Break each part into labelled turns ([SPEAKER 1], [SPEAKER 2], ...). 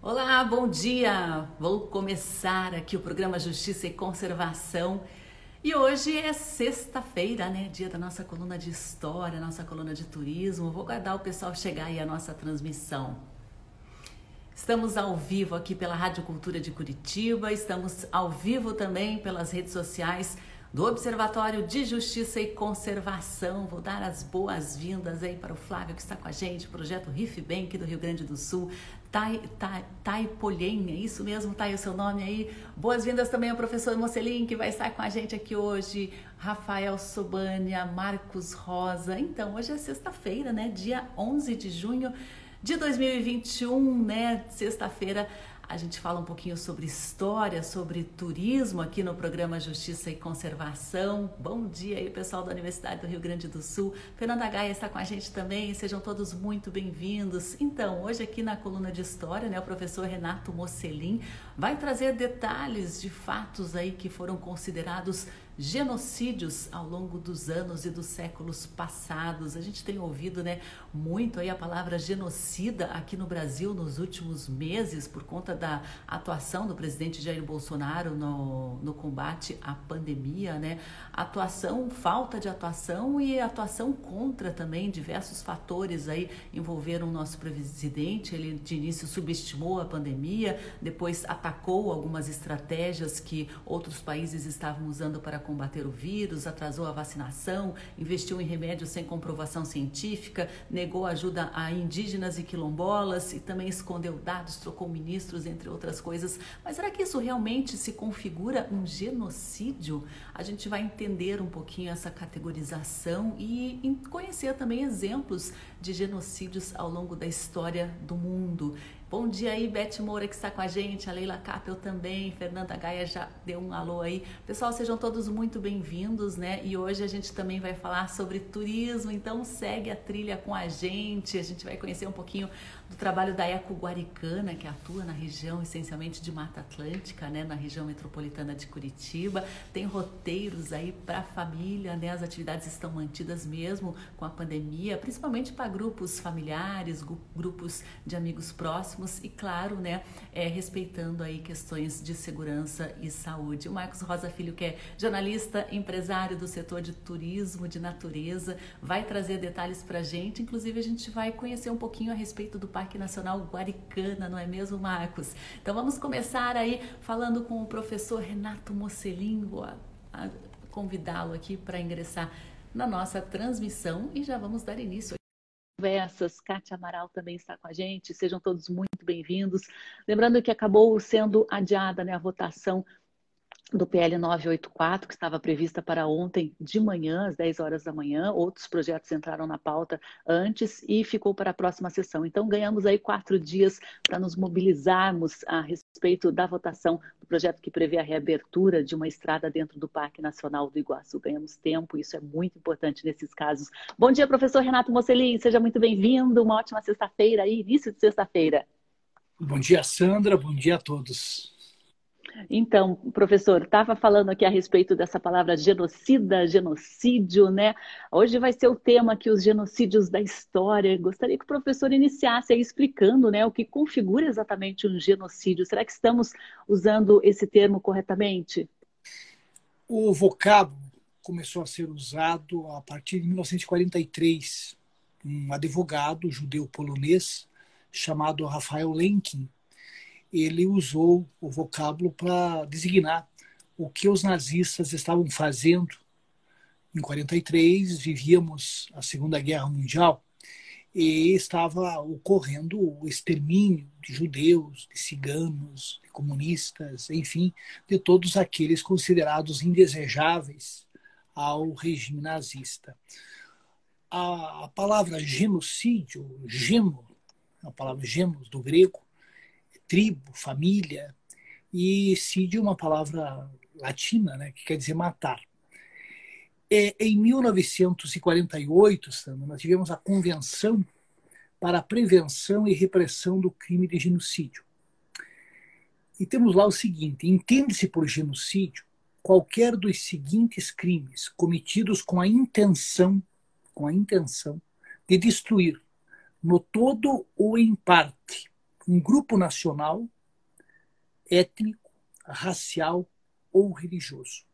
[SPEAKER 1] Olá, bom dia! Vou começar aqui o programa Justiça e Conservação. E hoje é sexta-feira, né? Dia da nossa coluna de história, nossa coluna de turismo. Vou guardar o pessoal chegar aí a nossa transmissão. Estamos ao vivo aqui pela Rádio Cultura de Curitiba, estamos ao vivo também pelas redes sociais do Observatório de Justiça e Conservação. Vou dar as boas-vindas aí para o Flávio que está com a gente, projeto Riff Bank do Rio Grande do Sul. Tai, tai, tai é isso mesmo? Tá aí o seu nome aí. Boas-vindas também ao professor Mocelin, que vai estar com a gente aqui hoje. Rafael Sobania, Marcos Rosa. Então, hoje é sexta-feira, né? Dia 11 de junho de 2021, né? Sexta-feira a gente fala um pouquinho sobre história, sobre turismo aqui no programa Justiça e Conservação. Bom dia aí, pessoal da Universidade do Rio Grande do Sul. Fernanda Gaia está com a gente também. Sejam todos muito bem-vindos. Então, hoje aqui na coluna de história, né, o professor Renato Mocelin vai trazer detalhes de fatos aí que foram considerados genocídios ao longo dos anos e dos séculos passados. A gente tem ouvido, né, muito aí a palavra genocida aqui no Brasil nos últimos meses por conta da atuação do presidente Jair Bolsonaro no, no combate à pandemia, né? Atuação, falta de atuação e atuação contra também diversos fatores aí envolveram o nosso presidente. Ele de início subestimou a pandemia, depois atacou algumas estratégias que outros países estavam usando para combater o vírus, atrasou a vacinação, investiu em remédios sem comprovação científica, negou ajuda a indígenas e quilombolas e também escondeu dados, trocou ministros, entre outras coisas. Mas será que isso realmente se configura um genocídio? A gente vai entender um pouquinho essa categorização e conhecer também exemplos de genocídios ao longo da história do mundo. Bom dia aí, Beth Moura que está com a gente, a Leila Capel também, Fernanda Gaia já deu um alô aí. Pessoal, sejam todos muito bem-vindos, né? E hoje a gente também vai falar sobre turismo, então segue a trilha com a gente. A gente vai conhecer um pouquinho do trabalho da Eco Guaricana, que atua na região essencialmente de Mata Atlântica, né, na região metropolitana de Curitiba. Tem roteiros aí para a família, né? As atividades estão mantidas mesmo com a pandemia, principalmente para grupos familiares, grupos de amigos próximos e, claro, né, é, respeitando aí questões de segurança e saúde. O Marcos Rosa Filho, que é jornalista, empresário do setor de turismo, de natureza, vai trazer detalhes para a gente. Inclusive, a gente vai conhecer um pouquinho a respeito do Parque Nacional Guaricana, não é mesmo, Marcos? Então, vamos começar aí falando com o professor Renato Mocelin. Vou convidá-lo aqui para ingressar na nossa transmissão e já vamos dar início conversas. Kátia Amaral também está com a gente. Sejam todos muito bem-vindos. Lembrando que acabou sendo adiada né, a votação do PL 984, que estava prevista para ontem de manhã, às 10 horas da manhã. Outros projetos entraram na pauta antes e ficou para a próxima sessão. Então, ganhamos aí quatro dias para nos mobilizarmos a respeito da votação do projeto que prevê a reabertura de uma estrada dentro do Parque Nacional do Iguaçu. Ganhamos tempo, isso é muito importante nesses casos. Bom dia, professor Renato Mocelin, seja muito bem-vindo. Uma ótima sexta-feira aí, início de sexta-feira.
[SPEAKER 2] Bom dia, Sandra. Bom dia a todos.
[SPEAKER 1] Então, professor, estava falando aqui a respeito dessa palavra genocida, genocídio, né? Hoje vai ser o tema aqui, os genocídios da história. Gostaria que o professor iniciasse aí explicando né, o que configura exatamente um genocídio. Será que estamos usando esse termo corretamente?
[SPEAKER 2] O vocábulo começou a ser usado a partir de 1943. Um advogado judeu polonês chamado Rafael Lenkin ele usou o vocábulo para designar o que os nazistas estavam fazendo. Em 43 vivíamos a Segunda Guerra Mundial e estava ocorrendo o extermínio de judeus, de ciganos, de comunistas, enfim, de todos aqueles considerados indesejáveis ao regime nazista. A, palavra genocídio, geno, a palavra genos do grego, tribo, família, e sídio é uma palavra latina, né, que quer dizer matar. É, em 1948, Sandra, nós tivemos a Convenção para a Prevenção e Repressão do Crime de Genocídio. E temos lá o seguinte: entende-se por genocídio qualquer dos seguintes crimes cometidos com a intenção, com a intenção de destruir, no todo ou em parte, um grupo nacional, étnico, racial ou religioso.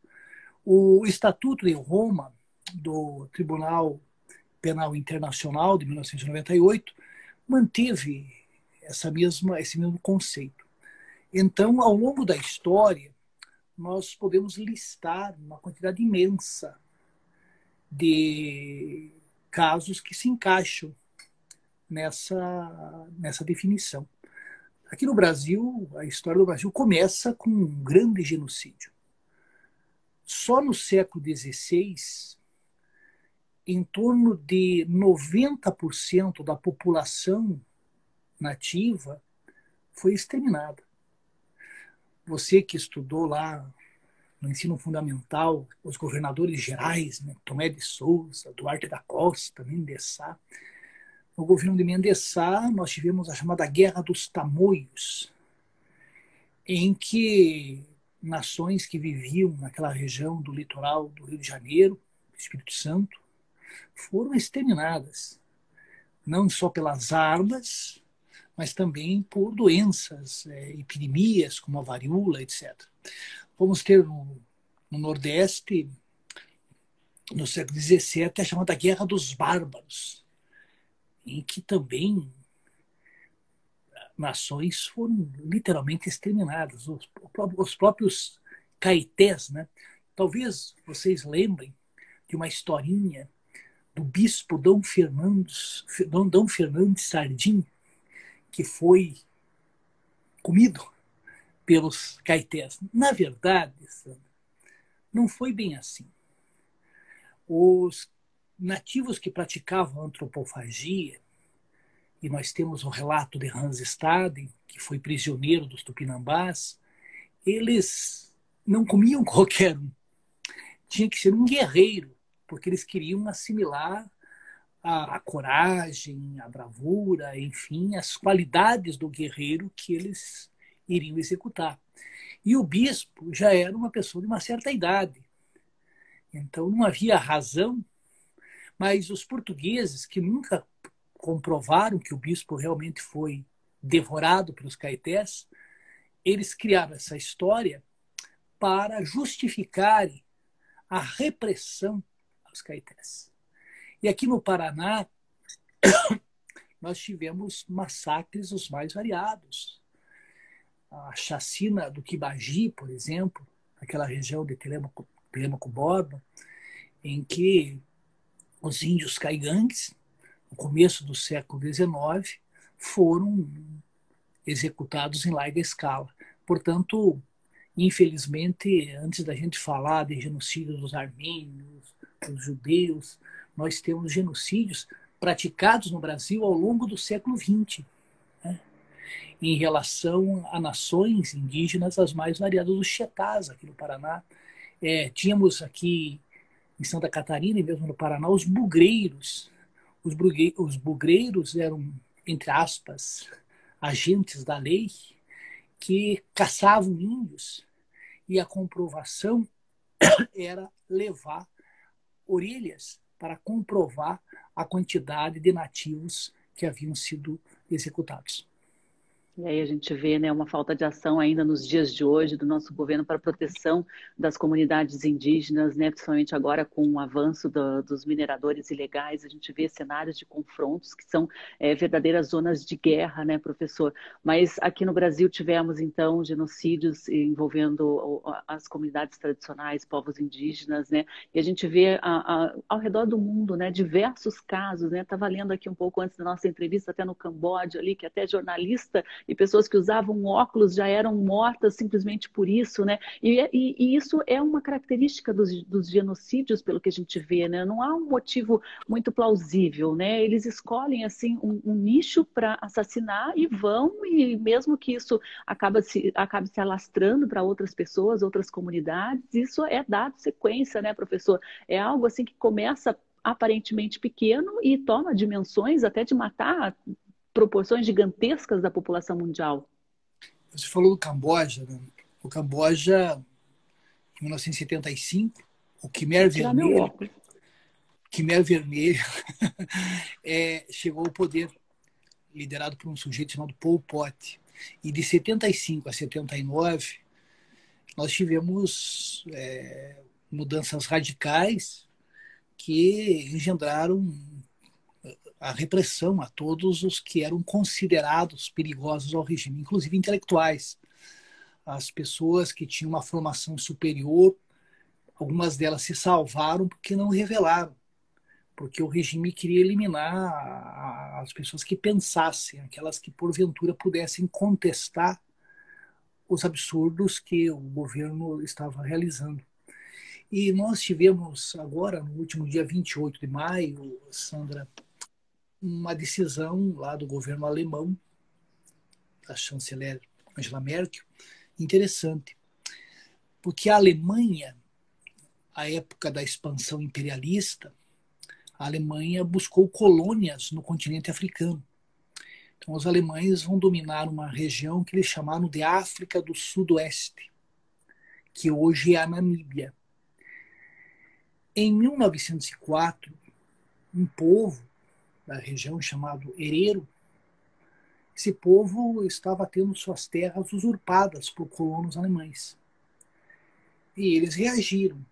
[SPEAKER 2] O Estatuto de Roma do Tribunal Penal Internacional de 1998 manteve essa mesma, esse mesmo conceito. Então, ao longo da história, nós podemos listar uma quantidade imensa de casos que se encaixam nessa, nessa definição. Aqui no Brasil, a história do Brasil começa com um grande genocídio. Só no século XVI, em torno de 90% da população nativa foi exterminada. Você que estudou lá no ensino fundamental, os governadores gerais, né, Tomé de Souza, Duarte da Costa, Mendessá. No governo de Mendessá, nós tivemos a chamada Guerra dos Tamoios, em que nações que viviam naquela região do litoral do Rio de Janeiro, Espírito Santo, foram exterminadas, não só pelas armas, mas também por doenças, é, epidemias como a varíola, etc. Vamos ter no, no Nordeste, no século XVII, a chamada Guerra dos Bárbaros, em que também nações foram literalmente exterminadas, os, os próprios caetés, né? Talvez vocês lembrem de uma historinha do bispo Dom Fernandes, Dom, Dom Fernandes Sardim, que foi comido pelos caetés. Na verdade, não foi bem assim. Os nativos que praticavam antropofagia, e nós temos o relato de Hans Staden, que foi prisioneiro dos tupinambás, eles não comiam qualquer um. Tinha que ser um guerreiro, porque eles queriam assimilar a, a, coragem, a bravura, enfim, as qualidades do guerreiro que eles iriam executar. E o bispo já era uma pessoa de uma certa idade. Então não havia razão, mas os portugueses que nunca comprovaram que o bispo realmente foi devorado pelos caetés, eles criaram essa história para justificar a repressão aos caetés. E aqui no Paraná, nós tivemos massacres os mais variados. A chacina do Quibagi, por exemplo, aquela região de Telemaco, Telemaco Borba, em que os índios caigangues, no começo do século XIX, foram executados em larga escala. Portanto, infelizmente, antes da gente falar de genocídio dos armênios, dos judeus, nós temos genocídios praticados no Brasil ao longo do século XX, né? em relação a nações indígenas as mais variadas, os Chetás, aqui no Paraná. É, tínhamos aqui em Santa Catarina e mesmo no Paraná os bugreiros. Os, os bugreiros eram, entre aspas, agentes da lei que caçavam índios e a comprovação era levar orelhas para comprovar a quantidade de nativos que haviam sido executados.
[SPEAKER 1] E aí a gente vê né, uma falta de ação ainda nos dias de hoje do nosso governo para a proteção das comunidades indígenas, né, principalmente agora com o avanço do, dos mineradores ilegais, a gente vê cenários de confrontos que são é, verdadeiras zonas de guerra, né, professor? Mas aqui no Brasil tivemos então genocídios envolvendo as comunidades tradicionais, povos indígenas, né, e a gente vê a, a, ao redor do mundo, né, diversos casos, né, estava lendo aqui um pouco antes da nossa entrevista, até no Camboja ali, que até jornalista e pessoas que usavam óculos já eram mortas simplesmente por isso, né? E, e, e isso é uma característica dos, dos, genocídios, pelo que a gente vê, né? Não há um motivo muito plausível, né? Eles escolhem assim um, um nicho para assassinar e vão e mesmo que isso acaba se acabe se alastrando para outras pessoas, outras comunidades, isso é dado sequência, né, professor? É algo assim que começa aparentemente pequeno e toma dimensões até de matar proporções gigantescas da população mundial.
[SPEAKER 2] Você falou do Camboja. Né? O Camboja, em 1975, o Khmer Vermelho, Khmer Vermelho é, chegou ao poder liderado por um sujeito chamado Paul Pot. E de 75 a 79, nós tivemos é, mudanças radicais que engendraram a repressão a todos os que eram considerados perigosos ao regime, inclusive intelectuais. As pessoas que tinham uma formação superior, algumas delas se salvaram porque não revelaram, porque o regime queria eliminar as pessoas que pensassem, aquelas que porventura pudessem contestar os absurdos que o governo estava realizando. E nós tivemos agora, no último dia 28 de maio, Sandra, uma decisão lá do governo alemão, da chanceler Angela Merkel, interessante. Porque a Alemanha, à época da expansão imperialista, a Alemanha buscou colônias no continente africano. Então, os alemães vão dominar uma região que eles chamaram de África do Sudoeste, que hoje é a Namíbia. Em 1904, um povo da região chamado Herero, esse povo estava tendo suas terras usurpadas por colonos alemães. E eles reagiram,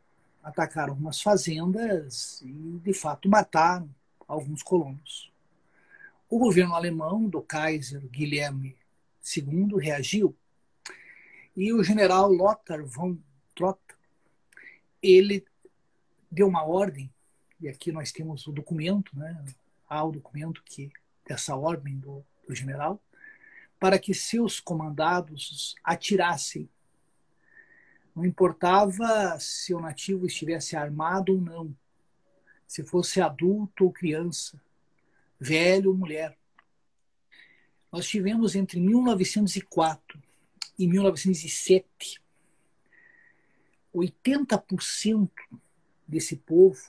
[SPEAKER 2] atacaram algumas fazendas e, de fato, mataram alguns colonos. O governo alemão do Kaiser Guilherme II reagiu e o general Lothar von Trott ele deu uma ordem e aqui nós temos o documento, né, há o documento que dessa ordem do, do general, para que seus comandados atirassem. Não importava se o nativo estivesse armado ou não, se fosse adulto ou criança, velho ou mulher. Nós tivemos entre 1904 e 1907 80% desse povo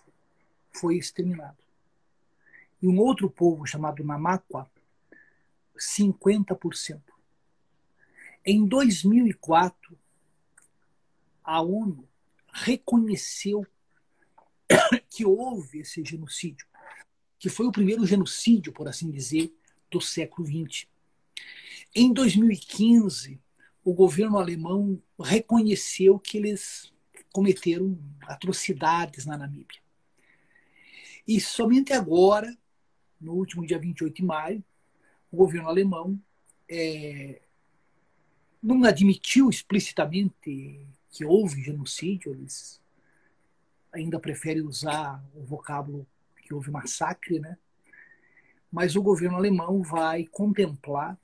[SPEAKER 2] foi exterminado e um outro povo chamado Namakwa, 50%. Em 2004, a ONU reconheceu que houve esse genocídio, que foi o primeiro genocídio, por assim dizer, do século XX. Em 2015, o governo alemão reconheceu que eles cometeram atrocidades na Namíbia. E somente agora no último dia 28 de maio, o governo alemão é, não admitiu explicitamente que houve genocídio, eles ainda preferem usar o vocábulo que houve massacre, né? mas o governo alemão vai contemplar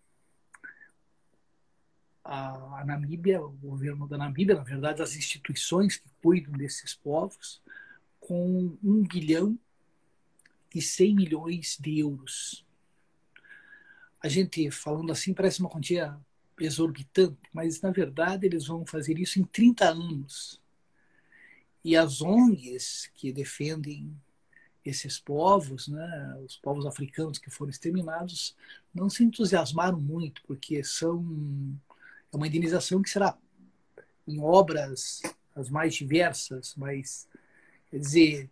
[SPEAKER 2] a, a, Namíbia, o governo da Namíbia, na verdade, as instituições que cuidam desses povos, com um bilhão e 100 milhões de euros. A gente, falando assim, parece uma quantia exorbitante, mas na verdade eles vão fazer isso em 30 anos. E as ONGs que defendem esses povos, né, os povos africanos que foram exterminados, não se entusiasmaram muito, porque são é uma indenização que será em obras as mais diversas, mas quer dizer,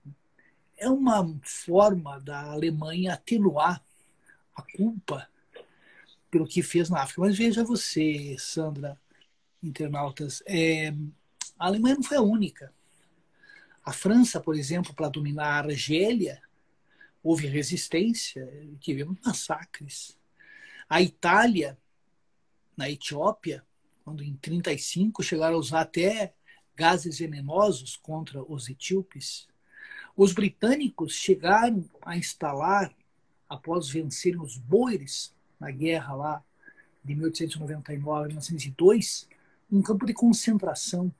[SPEAKER 2] é uma forma da Alemanha atenuar a culpa pelo que fez na África. Mas veja você, Sandra, internautas, é, a Alemanha não foi a única. A França, por exemplo, para dominar a Argélia, houve resistência, tivemos massacres. A Itália, na Etiópia, quando em 35 chegaram a usar até gases venenosos contra os etíopes, os britânicos chegaram a instalar, após vencerem os boeres na guerra lá de 1899 a 1902, um campo de concentração.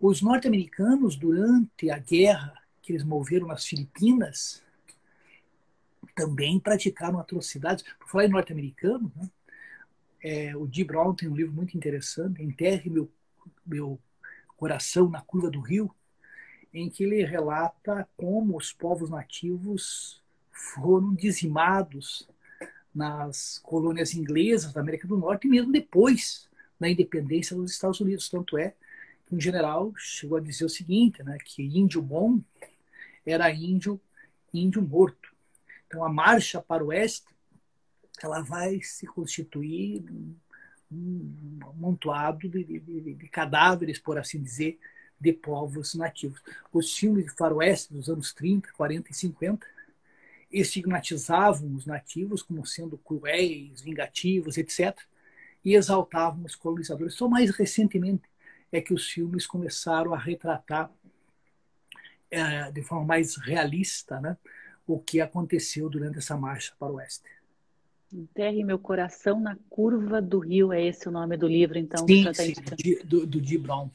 [SPEAKER 2] Os norte-americanos, durante a guerra que eles moveram nas Filipinas, também praticaram atrocidades. Por falar em norte-americano, né? é, o Dee Brown tem um livro muito interessante, Enterre Meu, Meu Coração na Curva do Rio, em que ele relata como os povos nativos foram dizimados nas colônias inglesas da América do Norte e mesmo depois da independência dos Estados Unidos. Tanto é que um general chegou a dizer o seguinte, né, que índio bom era índio, índio morto. Então a marcha para o oeste ela vai se constituir um amontoado de, de, de, de, cadáveres, por assim dizer, de povos nativos. Os filmes de faroeste dos anos 30, 40 e 50 estigmatizavam os nativos como sendo cruéis, vingativos, etc., e exaltavam os colonizadores. Só mais recentemente é que os filmes começaram a retratar é, de forma mais realista né, o que aconteceu durante essa marcha para o oeste.
[SPEAKER 1] Enterre meu coração na curva do rio, é esse o nome do livro, então?
[SPEAKER 2] Sim, sim do, do Brown.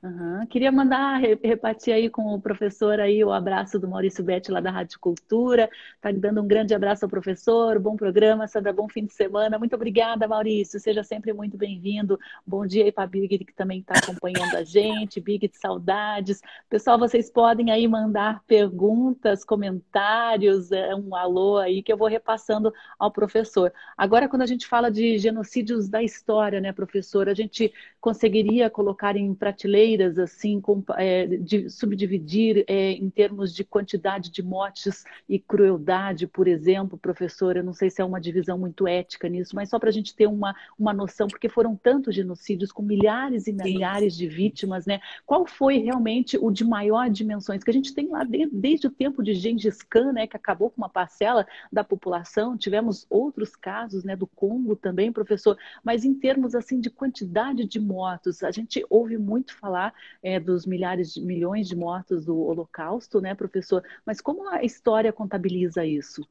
[SPEAKER 1] Uhum. Queria mandar, repartir aí com o professor aí o abraço do Maurício Betti lá da Rádio Cultura. Tá dando um grande abraço ao professor, bom programa, Sandra, bom fim de semana. Muito obrigada, Maurício, seja sempre muito bem-vindo. Bom dia aí para Big que também está acompanhando a gente, Big de saudades. Pessoal, vocês podem aí mandar perguntas, comentários, é, um alô aí que eu vou repassando ao professor. Agora, quando a gente fala de genocídios da história, né, professor, a gente conseguiria colocar em prateleira assim é, de subdividir é, em termos de quantidade de mortes e crueldade, por exemplo, professor? Eu não sei se é uma divisão muito ética nisso, mas só para a gente ter uma, uma noção, porque foram tantos genocídios com milhares e milhares de vítimas, né? Qual foi realmente o de maior dimensões que a gente tem lá desde, desde o tempo de Gengis Khan, né, que acabou com uma parcela da população? Tivemos outros casos, né, do Congo também, professor. Mas em termos assim de quantidade de mortos, a gente ouve muito falar falar é, dos milhares de milhões de mortos do Holocausto, né, professor? Mas como a história contabiliza isso?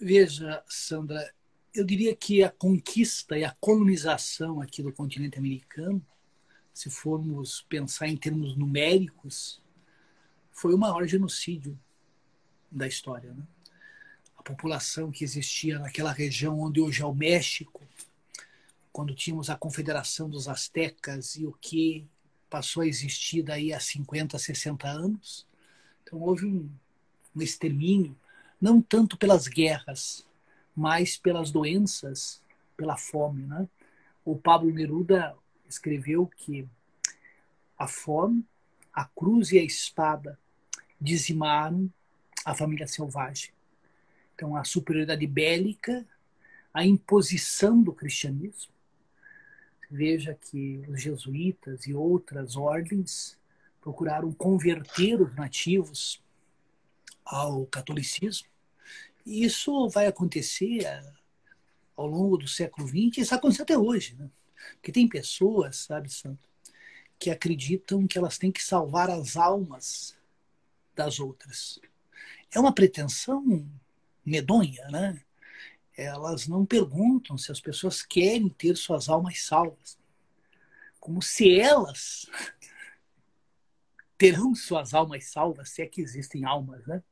[SPEAKER 2] Veja, Sandra, eu diria que a conquista e a colonização aqui do continente americano, se formos pensar em termos numéricos, foi o maior genocídio da história. Né? A população que existia naquela região onde hoje é o México, quando tínhamos a Confederação dos Aztecas e o que passou a existir daí há 50, 60 anos. Então houve um, um extermínio, não tanto pelas guerras, mas pelas doenças, pela fome. Né? O Pablo Neruda escreveu que a fome, a cruz e a espada dizimaram a família selvagem. Então, a superioridade bélica, a imposição do cristianismo, Veja que os jesuítas e outras ordens procuraram converter os nativos ao catolicismo. E isso vai acontecer eh, ao longo do século XX, e isso acontece até hoje. Né? Porque tem pessoas, sabe, Santo, que acreditam que elas têm que salvar as almas das outras. É uma pretensão medonha, né? Elas não perguntam se as pessoas querem ter suas almas salvas. Como se elas terão suas almas salvas, se é que existem almas, né?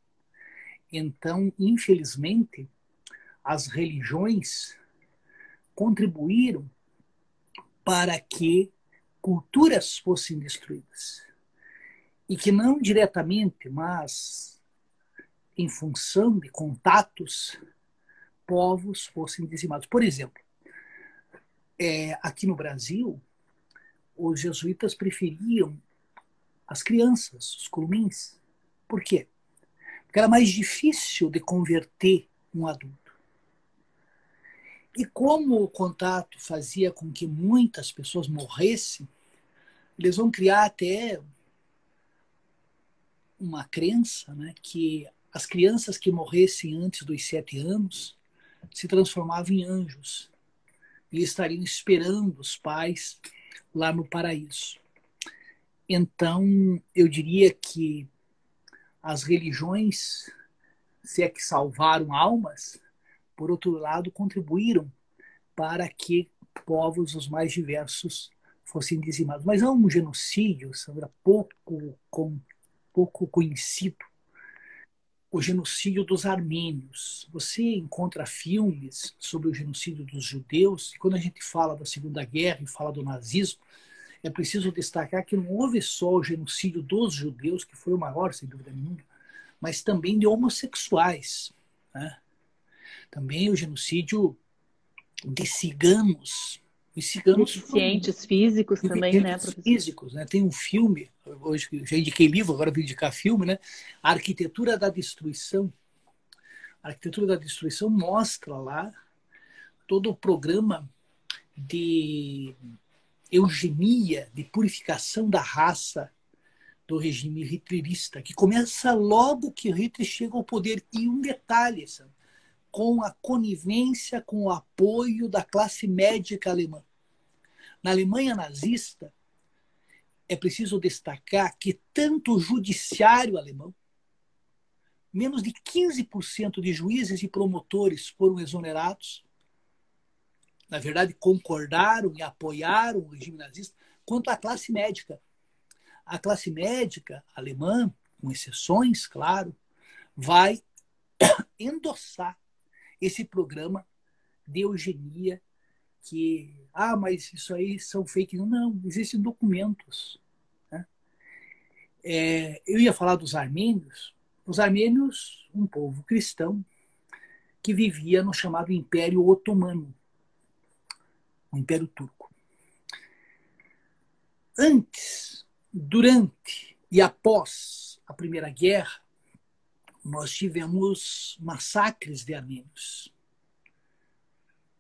[SPEAKER 2] Então, infelizmente, as religiões contribuíram para que culturas fossem destruídas. E que não diretamente, mas em função de contatos povos fossem dizimados. Por exemplo, é, aqui no Brasil, os jesuítas preferiam as crianças, os curumins. Por quê? Porque era mais difícil de converter um adulto. E como o contato fazia com que muitas pessoas morressem, eles vão criar até uma crença né, que as crianças que morressem antes dos sete anos se transformavam em anjos. Eles estariam esperando os pais lá no paraíso. Então, eu diria que as religiões, se é que salvaram almas, por outro lado, contribuíram para que povos os mais diversos fossem dizimados. Mas há um genocídio, Sandra, pouco, com, pouco conhecido, o genocídio dos armênios. Você encontra filmes sobre o genocídio dos judeus, e quando a gente fala da Segunda Guerra e fala do nazismo, é preciso destacar que não houve só o genocídio dos judeus, que foi o maior, sem dúvida nenhuma, mas também de homossexuais. Né? Também o genocídio de ciganos,
[SPEAKER 1] os ciganos deficientes físicos também, né,
[SPEAKER 2] professor? Físicos, né? Tem um filme, hoje já indiquei livro, agora vou indicar filme, né? A Arquitetura da Destruição. A Arquitetura da Destruição mostra lá todo o programa de eugenia, de purificação da raça do regime hitlerista, que começa logo que Hitler chega ao poder. E um detalhe, sabe? Com a conivência, com o apoio da classe médica alemã. Na Alemanha nazista, é preciso destacar que tanto o judiciário alemão, menos de 15% de juízes e promotores foram exonerados, na verdade, concordaram e apoiaram o regime nazista, quanto a classe médica. A classe médica alemã, com exceções, claro, vai endossar esse programa de eugenia que, ah, mas isso aí são fake news. Não, existem documentos. Né? É, eu ia falar dos armênios. Os armênios, um povo cristão que vivia no chamado Império Otomano, o Império Turco. Antes, durante e após a Primeira Guerra, nós tivemos massacres de armênios,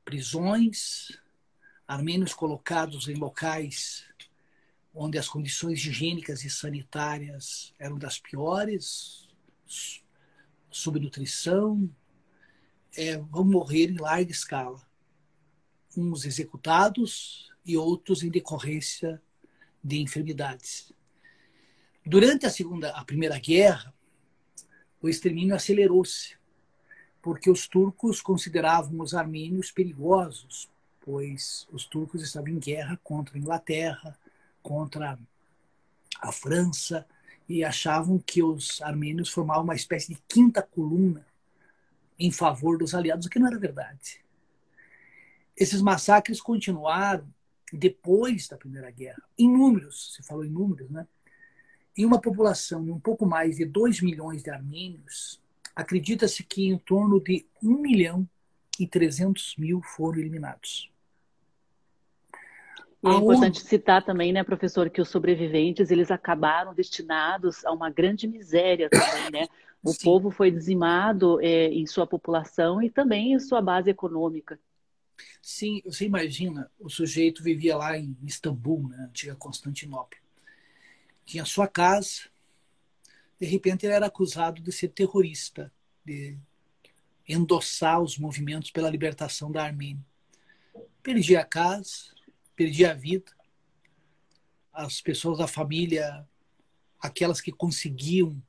[SPEAKER 2] prisões, armênios colocados em locais onde as condições higiênicas e sanitárias eram das piores, subnutrição, é, vão morrer em larga escala. Uns executados e outros em decorrência de enfermidades. Durante a segunda, a primeira guerra, o extermínio acelerou-se, porque os turcos consideravam os armênios perigosos, pois os turcos estavam em guerra contra a Inglaterra, contra a França, e achavam que os armênios formavam uma espécie de quinta coluna em favor dos aliados, o que não era verdade. Esses massacres continuaram depois da Primeira Guerra, em números, se falou em números, né? Em uma população de um pouco mais de 2 milhões de armênios, acredita-se que em torno de 1 milhão e 300 mil foram eliminados.
[SPEAKER 1] E é importante citar também, né, professor, que os sobreviventes eles acabaram destinados a uma grande miséria também, né? O Sim. povo foi dizimado é, em sua população e também em sua base econômica.
[SPEAKER 2] Sim, você imagina, o sujeito vivia lá em Istambul, né, antiga Constantinopla tinha sua casa. De repente, ele era acusado de ser terrorista, de endossar os movimentos pela libertação da Armênia. Perdia a casa, perdia a vida. As pessoas da família, aquelas que conseguiam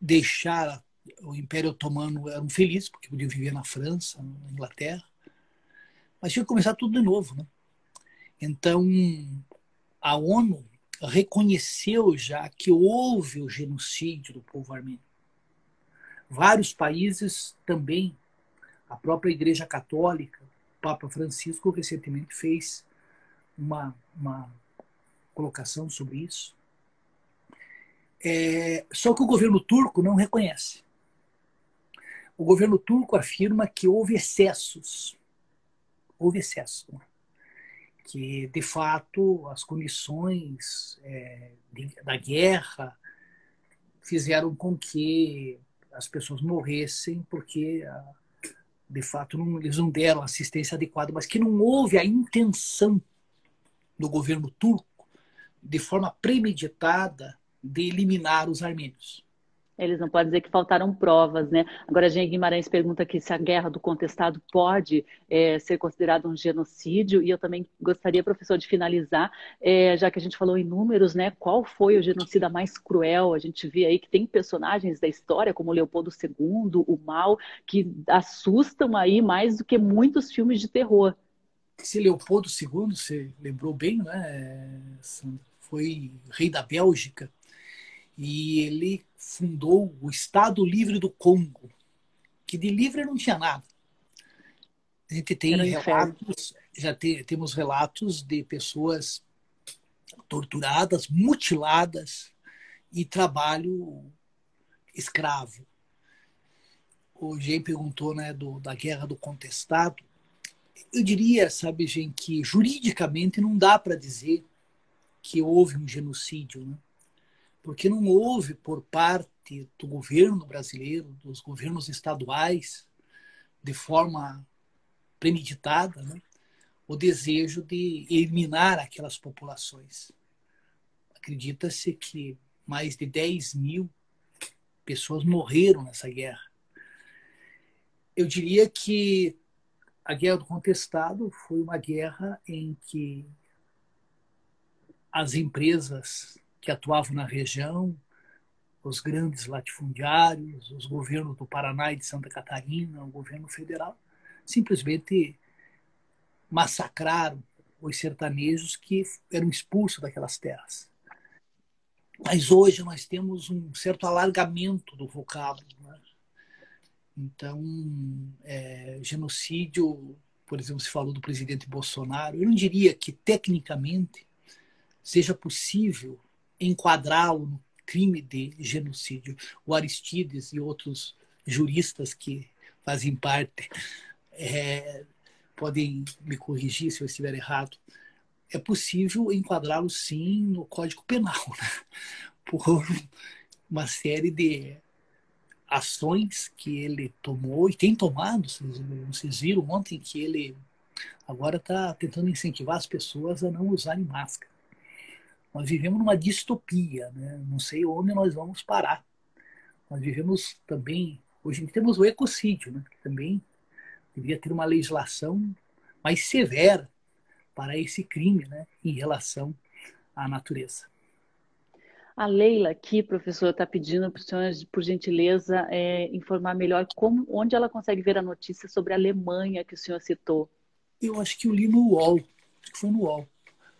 [SPEAKER 2] deixar o Império Otomano, eram felizes, porque podiam viver na França, na Inglaterra. Mas tinha que começar tudo de novo. Né? Então, a ONU reconheceu já que houve o genocídio do povo armênio. Vários países também, a própria Igreja Católica, o Papa Francisco recentemente fez uma, uma colocação sobre isso. É, só que o governo turco não reconhece. O governo turco afirma que houve excessos. Houve excessos que, de fato, as condições é, de, da guerra fizeram com que as pessoas morressem porque, ah, de fato, não, eles não deram assistência adequada, mas que não houve a intenção do governo turco, de forma premeditada, de eliminar os armênios.
[SPEAKER 1] Eles não podem dizer que faltaram provas, né? Agora, a Jean Guimarães pergunta aqui se a guerra do contestado pode é, ser considerada um genocídio, e eu também gostaria, professor, de finalizar, é, já que a gente falou em números, né? Qual foi o genocida mais cruel? A gente vê aí que tem personagens da história, como Leopoldo II, o Mal, que assustam aí mais do que muitos filmes de terror.
[SPEAKER 2] Esse Leopoldo II, você lembrou bem, né? Foi rei da Bélgica e ele fundou o Estado Livre do Congo, que de livre não tinha nada. A gente tem relatos, já te, temos relatos de pessoas torturadas, mutiladas e trabalho escravo. O Gen perguntou né, do, da guerra do contestado. Eu diria, sabe, Gen, que juridicamente não dá para dizer que houve um genocídio. Né? Porque não houve por parte do governo brasileiro, dos governos estaduais, de forma premeditada, né? o desejo de eliminar aquelas populações. Acredita-se que mais de 10 mil pessoas morreram nessa guerra. Eu diria que a Guerra do Contestado foi uma guerra em que as empresas que atuavam na região, os grandes latifundiários, os governos do Paraná e de Santa Catarina, o governo federal, simplesmente massacraram os sertanejos que eram expulsos daquelas terras. Mas hoje nós temos um certo alargamento do vocábulo. Né? Então, é, genocídio, por exemplo, se falou do presidente Bolsonaro, eu não diria que tecnicamente seja possível enquadrá-lo no crime de genocídio. O Aristides e outros juristas que fazem parte é, podem me corrigir se eu estiver errado, é possível enquadrá-lo sim no Código Penal, né? por uma série de ações que ele tomou e tem tomado. Vocês viram ontem que ele agora está tentando incentivar as pessoas a não usarem máscara. Nós vivemos numa distopia, né? não sei onde nós vamos parar. Nós vivemos também, hoje temos o ecocídio, né? que também deveria ter uma legislação mais severa para esse crime né, em relação à natureza.
[SPEAKER 1] A Leila aqui, professor, está pedindo para o senhor, por gentileza, é, informar melhor como, onde ela consegue ver a notícia sobre a Alemanha que o senhor citou.
[SPEAKER 2] Eu acho que eu li no UOL, acho que foi no UOL.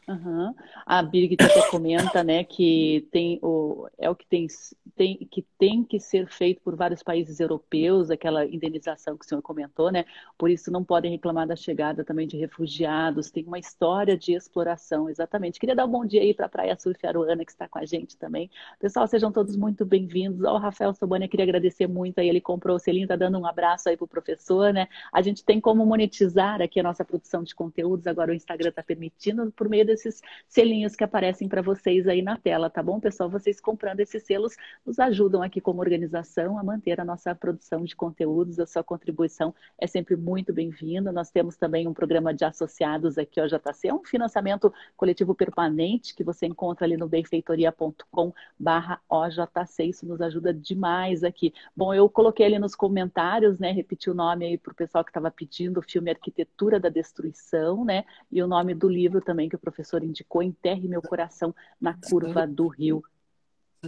[SPEAKER 1] Uhum. A Birgit até comenta, né, que tem o é o que tem, tem que tem que ser feito por vários países europeus, aquela indenização que o senhor comentou, né? Por isso não podem reclamar da chegada também de refugiados. Tem uma história de exploração, exatamente. Queria dar um bom dia aí para a Praia Surf Aruana que está com a gente também. Pessoal, sejam todos muito bem-vindos. Ao Rafael Sobania queria agradecer muito aí, ele comprou o selinho, tá dando um abraço aí pro professor, né? A gente tem como monetizar aqui a nossa produção de conteúdos, agora o Instagram está permitindo por meio desses selinhos que aparecem para vocês aí na tela, tá bom, pessoal? Vocês comprando esses selos nos ajudam aqui como organização a manter a nossa produção de conteúdos. A sua contribuição é sempre muito bem-vinda. Nós temos também um programa de associados aqui, ó, JC, é um financiamento coletivo permanente que você encontra ali no benfeitoria.com barra OJC. Isso nos ajuda demais aqui. Bom, eu coloquei ali nos comentários, né? Repeti o nome aí para o pessoal que estava pedindo, o filme Arquitetura da Destruição, né? E o nome do livro também que o professor professor indicou, Enterre Meu Coração na Curva do Rio.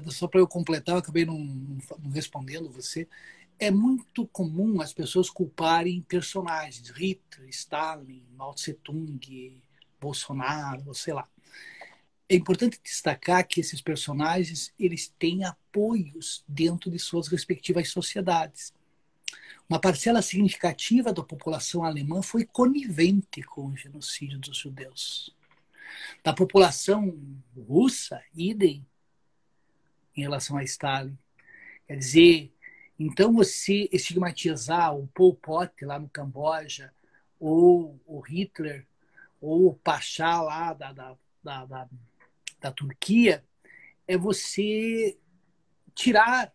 [SPEAKER 2] Só para eu completar, eu acabei não, não respondendo você. É muito comum as pessoas culparem personagens, Hitler, Stalin, Mao Tse Tung, Bolsonaro, sei lá. É importante destacar que esses personagens eles têm apoios dentro de suas respectivas sociedades. Uma parcela significativa da população alemã foi conivente com o genocídio dos judeus. Da população russa, idem em relação a Stalin. Quer dizer, então você estigmatizar o Pol Pot lá no Camboja, ou o Hitler, ou o Pachá lá da, da, da, da, da Turquia, é você tirar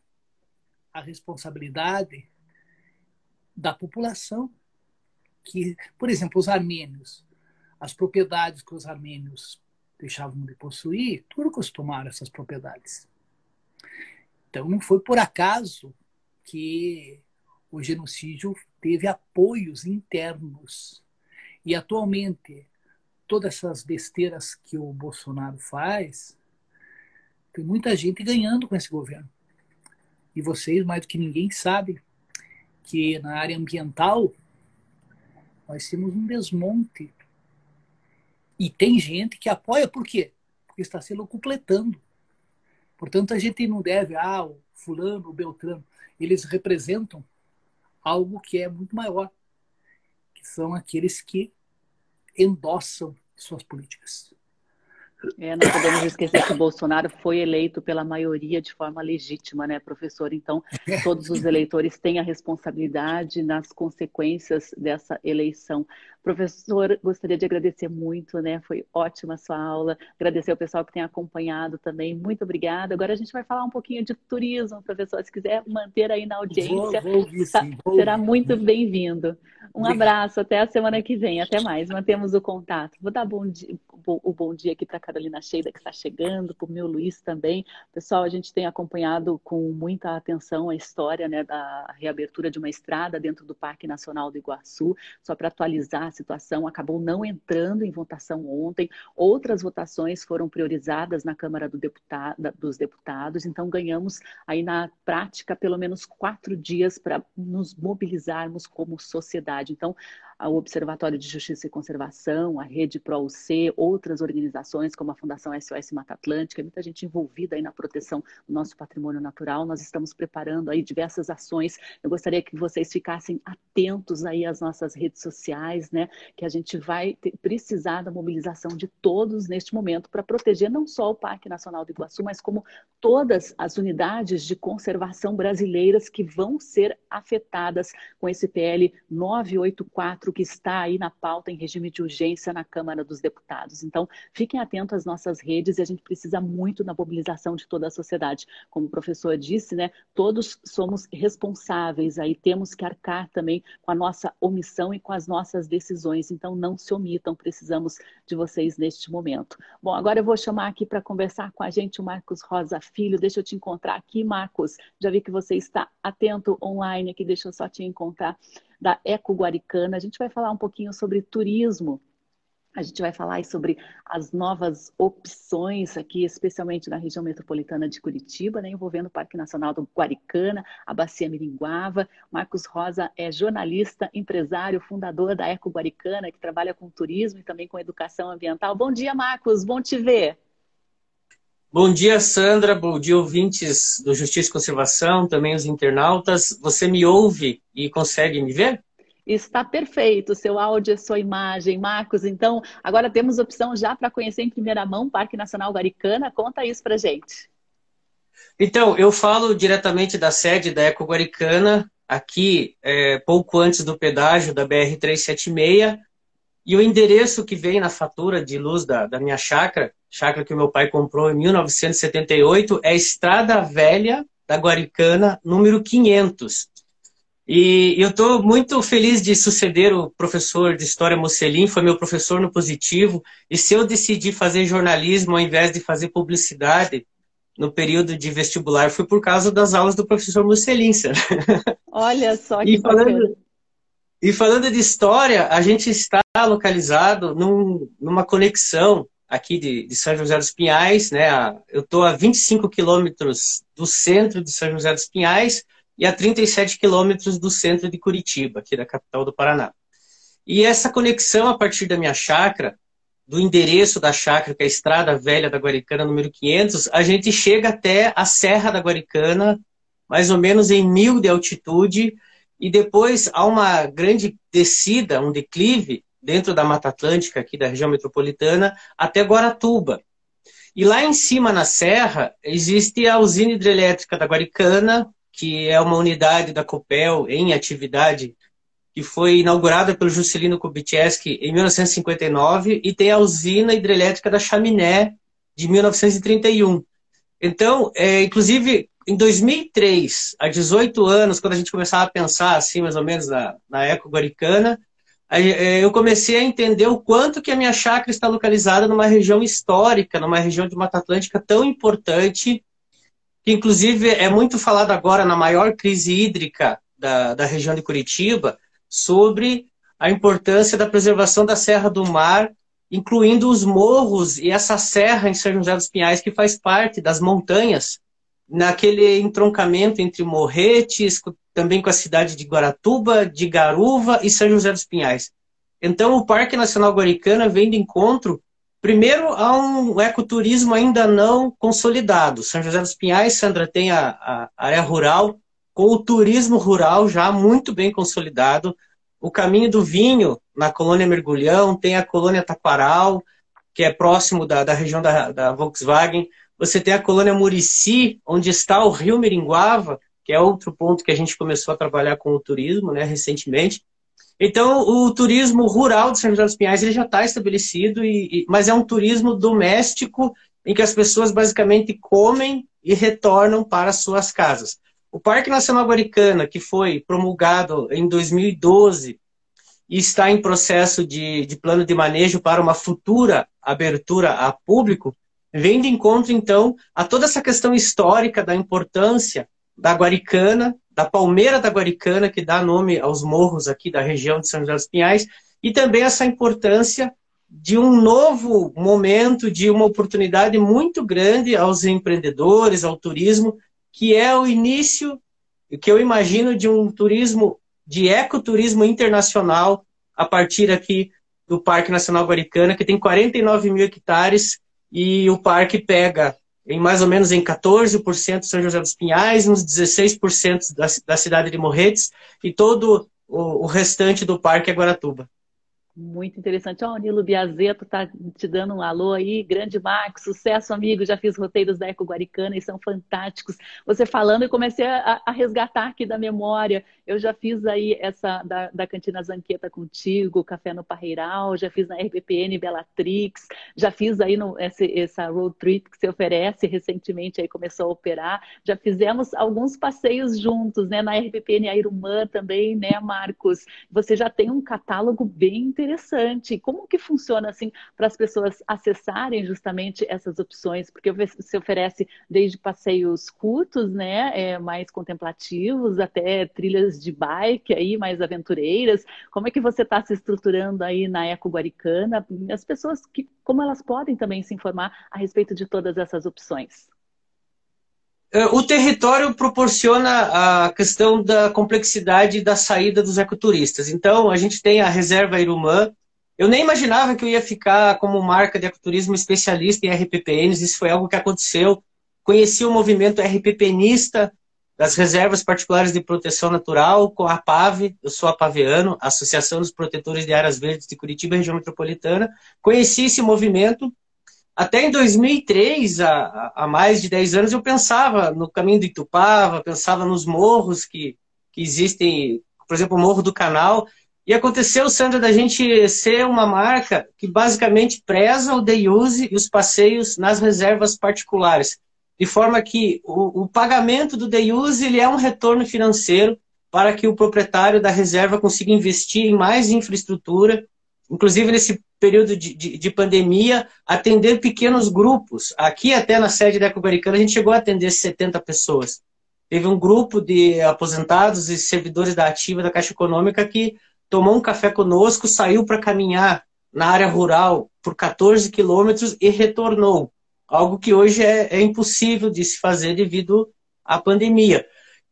[SPEAKER 2] a responsabilidade da população. Que, por exemplo, os armênios as propriedades que os armênios deixavam de possuir, turcos tomaram essas propriedades. Então não foi por acaso que o genocídio teve apoios internos. E atualmente, todas essas besteiras que o Bolsonaro faz, tem muita gente ganhando com esse governo. E vocês, mais do que ninguém, sabem que na área ambiental nós temos um desmonte e tem gente que apoia por quê? Porque está se completando. Portanto, a gente não deve, ah, o fulano, o beltrano. Eles representam algo que é muito maior, que são aqueles que endossam suas políticas.
[SPEAKER 1] É, não podemos esquecer que o Bolsonaro foi eleito pela maioria de forma legítima, né, professor? Então, todos os eleitores têm a responsabilidade nas consequências dessa eleição. Professor, gostaria de agradecer muito, né? Foi ótima a sua aula. Agradecer ao pessoal que tem acompanhado também. Muito obrigada. Agora a gente vai falar um pouquinho de turismo, professor. Se quiser manter aí na audiência, vou, vou sim, vou será muito bem-vindo. Um abraço, até a semana que vem. Até mais. Mantemos o contato. Vou dar bom dia, o bom dia aqui para Carolina Sheida, que está chegando, para o meu Luiz também. Pessoal, a gente tem acompanhado com muita atenção a história né, da reabertura de uma estrada dentro do Parque Nacional do Iguaçu. Só para atualizar situação, acabou não entrando em votação ontem. Outras votações foram priorizadas na Câmara do dos Deputados, então ganhamos aí na prática pelo menos quatro dias para nos mobilizarmos como sociedade. Então, o Observatório de Justiça e Conservação, a Rede ProUC, outras organizações como a Fundação SOS Mata Atlântica, muita gente envolvida aí na proteção do nosso patrimônio natural. Nós estamos preparando aí diversas ações. Eu gostaria que vocês ficassem atentos aí às nossas redes sociais, né? Que a gente vai ter, precisar da mobilização de todos neste momento para proteger não só o Parque Nacional do Iguaçu, mas como todas as unidades de conservação brasileiras que vão ser afetadas com esse PL 984 que está aí na pauta em regime de urgência na Câmara dos Deputados. Então, fiquem atentos às nossas redes e a gente precisa muito da mobilização de toda a sociedade. Como o professor disse, né, todos somos responsáveis aí, temos que arcar também com a nossa omissão e com as nossas decisões. Então, não se omitam, precisamos de vocês neste momento. Bom, agora eu vou chamar aqui para conversar com a gente o Marcos Rosa Filho. Deixa eu te encontrar aqui, Marcos. Já vi que você está atento online aqui, deixa eu só te encontrar da Eco Guaricana. A gente vai falar um pouquinho sobre turismo. A gente vai falar sobre as novas opções aqui, especialmente na região metropolitana de Curitiba, né, envolvendo o Parque Nacional do Guaricana, a Bacia Miringuava. Marcos Rosa é jornalista, empresário, fundador da Eco Guaricana, que trabalha com turismo e também com educação ambiental. Bom dia, Marcos, bom te ver.
[SPEAKER 3] Bom dia, Sandra. Bom dia, ouvintes do Justiça e Conservação, também os internautas. Você me ouve e consegue me ver?
[SPEAKER 1] Está perfeito, seu áudio, sua imagem. Marcos, então, agora temos opção já para conhecer em primeira mão o Parque Nacional Guaricana. Conta isso para gente.
[SPEAKER 3] Então, eu falo diretamente da sede da Eco Guaricana, aqui é, pouco antes do pedágio da BR-376, e o endereço que vem na fatura de luz da, da minha chácara chácara que meu pai comprou em 1978, é Estrada Velha da Guaricana, número 500. E eu estou muito feliz de suceder o professor de História Mocelin, foi meu professor no positivo. E se eu decidi fazer jornalismo ao invés de fazer publicidade no período de vestibular, foi por causa das aulas do professor Mocelin.
[SPEAKER 1] Olha só que e
[SPEAKER 3] falando, e falando de história, a gente está localizado num, numa conexão aqui de, de, São José dos Pinhais, né? Eu estou a 25 quilômetros do centro de São José dos Pinhais e a 37 quilômetros do centro de Curitiba, aqui da capital do Paraná. E essa conexão a partir da minha chácara, do endereço da chácara, que é a Estrada Velha da Guaricana, número 500, a gente chega até a Serra da Guaricana, mais ou menos em mil de altitude, e depois há uma grande descida, um declive, dentro da Mata Atlântica, aqui da região metropolitana, até Guaratuba. E lá em cima, na serra, existe a usina hidrelétrica da Guaricana, que é uma unidade da Copel em atividade, que foi inaugurada pelo Juscelino Kubitschek em 1959, e tem a usina hidrelétrica da Chaminé, de 1931. Então, é, inclusive, em 2003, há 18 anos, quando a gente começava a pensar, assim, mais ou menos, na, na Eco Guaricana, eu comecei a entender o quanto que a minha chácara está localizada numa região histórica, numa região de Mata Atlântica tão importante, que inclusive é muito falado agora na maior crise hídrica da, da região de Curitiba, sobre a importância da preservação da Serra do Mar, incluindo os morros e essa serra em São José dos Pinhais, que faz parte das montanhas, naquele entroncamento entre Morretes, também com a cidade de Guaratuba, de Garuva e São José dos Pinhais. Então, o Parque Nacional Guaricana vem de encontro, primeiro, a um ecoturismo ainda não consolidado. São José dos Pinhais, Sandra, tem a, a área rural, com o turismo rural já muito bem consolidado. O caminho do vinho, na colônia Mergulhão, tem a colônia Taquaral, que é próximo da, da região da, da Volkswagen. Você tem a colônia Murici, onde está o rio Miringuava, que é outro ponto que a gente começou a trabalhar com o turismo né, recentemente. Então, o turismo rural de São José dos Pinhais ele já está estabelecido, e, e, mas é um turismo doméstico em que as pessoas basicamente comem e retornam para suas casas. O Parque Nacional Guaricana, que foi promulgado em 2012 e está em processo de, de plano de manejo para uma futura abertura a público, vem de encontro, então, a toda essa questão histórica da importância da Guaricana, da Palmeira da Guaricana, que dá nome aos morros aqui da região de São José dos Pinhais, e também essa importância de um novo momento, de uma oportunidade muito grande aos empreendedores, ao turismo, que é o início, que eu imagino, de um turismo, de ecoturismo internacional, a partir aqui do Parque Nacional Guaricana, que tem 49 mil hectares, e o parque pega em mais ou menos em 14% São José dos Pinhais, uns 16% da, da cidade de Morretes, e todo o, o restante do Parque é Guaratuba.
[SPEAKER 1] Muito interessante. Ó, oh, o Nilo Biazeto tá te dando um alô aí. Grande Marcos, sucesso, amigo. Já fiz roteiros da Eco Guaricana e são fantásticos. Você falando, eu comecei a, a, resgatar aqui da memória. Eu já fiz aí essa da, da Cantina Zanqueta contigo, Café no Parreiral, já fiz na RPPN Bellatrix, já fiz aí no, esse, essa road trip que se oferece recentemente, aí começou a operar. Já fizemos alguns passeios juntos, né? Na RPPN Airumã também, né, Marcos? Você já tem um catálogo bem interessante interessante. Como que funciona assim para as pessoas acessarem justamente essas opções? Porque você oferece desde passeios curtos, né, é, mais contemplativos, até trilhas de bike aí mais aventureiras. Como é que você está se estruturando aí na Eco Guaricana? As pessoas que como elas podem também se informar a respeito de todas essas opções?
[SPEAKER 3] É, o território proporciona a questão da complexidade da saída dos ecoturistas. Então, a gente tem a reserva Irumã. Eu nem imaginava que eu ia ficar como marca de ecoturismo especialista em RPPNs, isso foi algo que aconteceu. Conheci o movimento RPPNista das reservas particulares de proteção natural com a PAV, eu sou apaveano, Associação dos Protetores de Áreas Verdes de Curitiba, região metropolitana. Conheci esse movimento até em 2003, há, há mais de 10 anos, eu pensava no caminho do Itupava, pensava nos morros que, que existem, por exemplo, o Morro do Canal. E aconteceu, Sandra, da gente ser uma marca que basicamente preza o day use e os passeios nas reservas particulares. De forma que o, o pagamento do day use ele é um retorno financeiro para que o proprietário da reserva consiga investir em mais infraestrutura inclusive nesse período de, de, de, pandemia, atender pequenos grupos. Aqui, até na sede da Ecobaricana, a gente chegou a atender 70 pessoas. Teve um grupo de aposentados e servidores da ativa da Caixa Econômica que tomou um café conosco, saiu para caminhar na área rural por 14 quilômetros e retornou. Algo que hoje é, é impossível de se fazer devido à pandemia.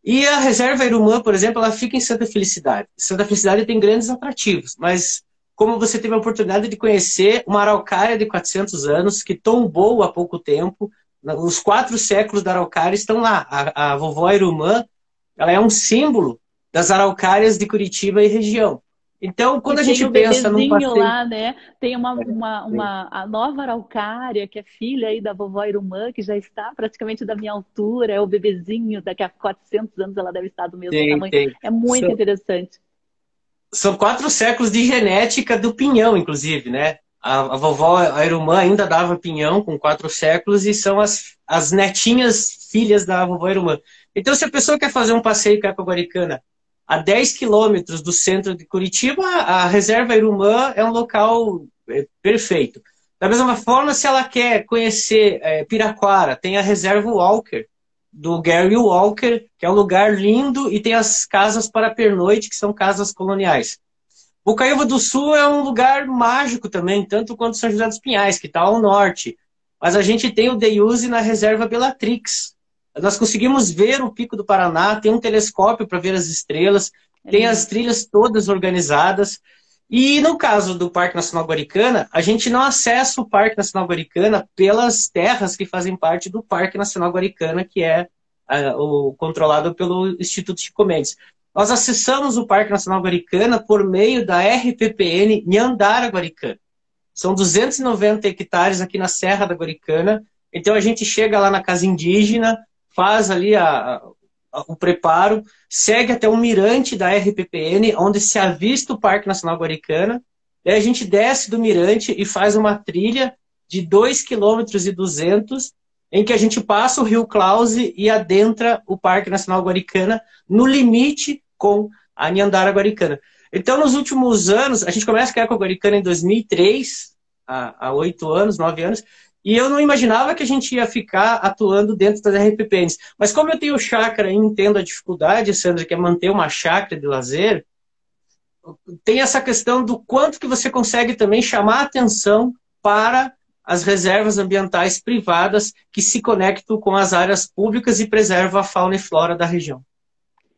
[SPEAKER 3] E a reserva Irumã, por exemplo, ela fica em Santa Felicidade. Santa Felicidade tem grandes atrativos, mas como você teve a oportunidade de conhecer uma araucária de 400 anos que tombou há pouco tempo. Os quatro séculos da araucária estão lá. A, a vovó Irumã, ela é um símbolo das araucárias de Curitiba e região. Então, quando e a gente pensa num passeio...
[SPEAKER 1] lá, né? Tem uma, uma, uma, a nova araucária, que é filha aí da vovó Irumã, que já está praticamente da minha altura, é o bebezinho, daqui a 400 anos ela deve estar do mesmo tem, tamanho. Tem. É muito so... interessante
[SPEAKER 3] são quatro séculos de genética do pinhão, inclusive, né? A, a vovó, a irmã ainda dava pinhão com quatro séculos e são as, as netinhas filhas da vovó irmã. Então, se a pessoa quer fazer um passeio com a Guaricana a 10 quilômetros do centro de Curitiba, a reserva Irumã é um local é, perfeito. Da mesma forma, se ela quer conhecer é, Piraquara, tem a reserva Walker, do Gary Walker, que é um lugar lindo, e tem as casas para pernoite, que são casas coloniais. Bocaiúva do Sul é um lugar mágico também, tanto quanto São José dos Pinhais, que está ao norte. Mas a gente tem o Deuse na reserva Bellatrix. Nós conseguimos ver o Pico do Paraná, tem um telescópio para ver as estrelas, é tem as trilhas todas organizadas. E no caso do Parque Nacional Guaricana, a gente não acessa o Parque Nacional Guaricana pelas terras que fazem parte do Parque Nacional Guaricana, que é o controlado pelo Instituto Chico Mendes. Nós acessamos o Parque Nacional Guaricana por meio da RPPN Nhandara Guaricana. São 290 hectares aqui na Serra da Guaricana. Então a gente chega lá na casa indígena, faz ali a, o preparo, segue até o mirante da RPPN, onde se avista o Parque Nacional Guaricana. Daí a gente desce do mirante e faz uma trilha de 2,2 km em que a gente passa o Rio Clause e adentra o Parque Nacional Guaricana no limite com a Niandara Guaricana. Então, nos últimos anos, a gente começa a com a Guaricana em 2003, há oito anos, nove anos, e eu não imaginava que a gente ia ficar atuando dentro das RPPNs. Mas como eu tenho chácara e entendo a dificuldade, Sandra, que é manter uma chácara de lazer, tem essa questão do quanto que você consegue também chamar atenção para as reservas ambientais privadas que se conectam com as áreas públicas e preservam a fauna e flora da região.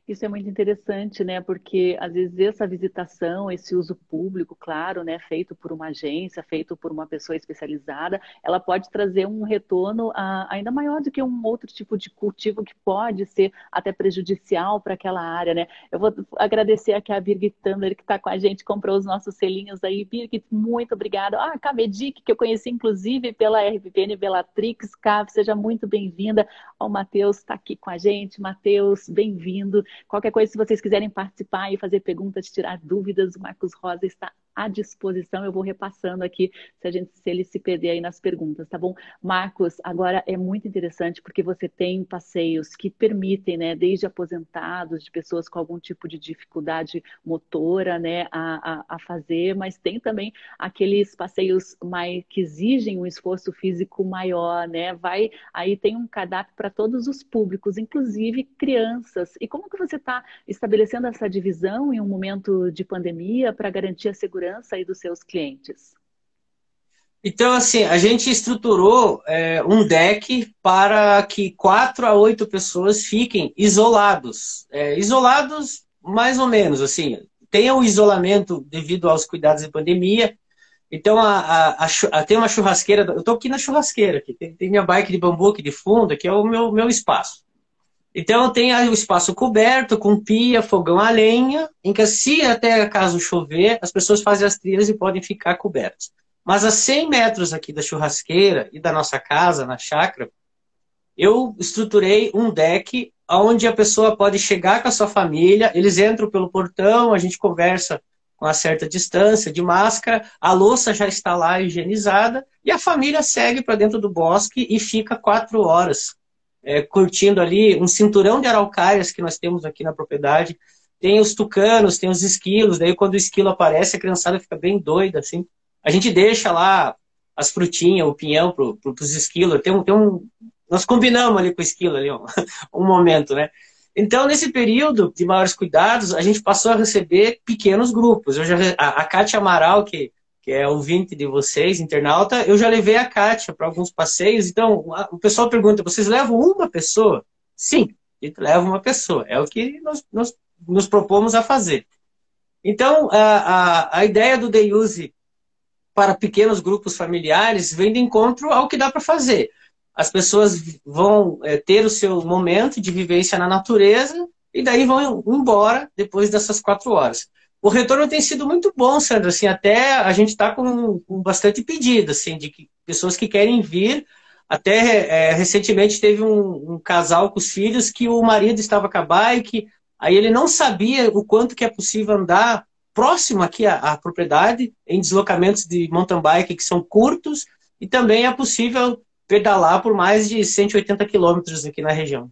[SPEAKER 1] Isso é muito interessante, né? Porque às vezes essa visitação, esse uso público, claro, né, feito por uma agência, feito por uma pessoa especializada, ela pode trazer um retorno a, ainda maior do que um outro tipo de cultivo que pode ser até prejudicial para aquela área, né? Eu vou agradecer aqui a Birgit Tumler que está com a gente, comprou os nossos selinhos aí. Birgit, muito obrigada. Ah, Camedic, que eu conheci inclusive pela RPPN Bellatrix, Cav, seja muito bem-vinda. O Matheus está aqui com a gente. Matheus, bem-vindo. Qualquer coisa, se vocês quiserem participar e fazer perguntas, tirar dúvidas, o Marcos Rosa está à disposição. Eu vou repassando aqui se a gente se ele se perder aí nas perguntas, tá bom? Marcos, agora é muito interessante porque você tem passeios que permitem, né, desde aposentados, de pessoas com algum tipo de dificuldade motora, né, a, a, a fazer, mas tem também aqueles passeios mais que exigem um esforço físico maior, né? Vai aí tem um cardápio para todos os públicos, inclusive crianças. E como que você está estabelecendo essa divisão em um momento de pandemia para garantir a segurança segurança aí dos seus clientes?
[SPEAKER 3] Então, assim, a gente estruturou é, um deck para que quatro a oito pessoas fiquem isolados. É, isolados, mais ou menos, assim. Tem o isolamento devido aos cuidados de pandemia. Então, a, a, a, tem uma churrasqueira. Eu estou aqui na churrasqueira. Aqui, tem, tem minha bike de bambu aqui de fundo, que é o meu, meu espaço. Então tem o espaço coberto, com pia, fogão a lenha, em que se até caso chover, as pessoas fazem as trilhas e podem ficar cobertas. Mas a 100 metros aqui da churrasqueira e da nossa casa, na chácara, eu estruturei um deck onde a pessoa pode chegar com a sua família, eles entram pelo portão, a gente conversa com uma certa distância, de máscara, a louça já está lá higienizada, e a família segue para dentro do bosque e fica quatro horas é, curtindo ali um cinturão de araucárias que nós temos aqui na propriedade. Tem os tucanos, tem os esquilos, daí quando o esquilo aparece, a criançada fica bem doida, assim. A gente deixa lá as frutinhas, o pinhão para pro, os esquilos. Tem um, tem um, nós combinamos ali com o esquilo ali, um, um momento, né? Então, nesse período de maiores cuidados, a gente passou a receber pequenos grupos. Eu já, a, a Kátia Amaral, que que é ouvinte de vocês, internauta, eu já levei a Kátia para alguns passeios. Então, o pessoal pergunta: vocês levam uma pessoa? Sim, a gente leva uma pessoa. É o que nós, nós nos propomos a fazer. Então, a, a, a ideia do Day Use para pequenos grupos familiares vem de encontro ao que dá para fazer. As pessoas vão é, ter o seu momento de vivência na natureza e daí vão embora depois dessas quatro horas o retorno tem sido muito bom, Sandra. Assim, até a gente está com, com, bastante pedido, assim, de que, pessoas que querem vir. Até é, recentemente teve um, um, casal com os filhos que o marido estava com a bike, aí ele não sabia o quanto que é possível andar próximo aqui à, à propriedade, em deslocamentos de mountain bike que são curtos, e também é possível pedalar por mais de 180 quilômetros aqui na região.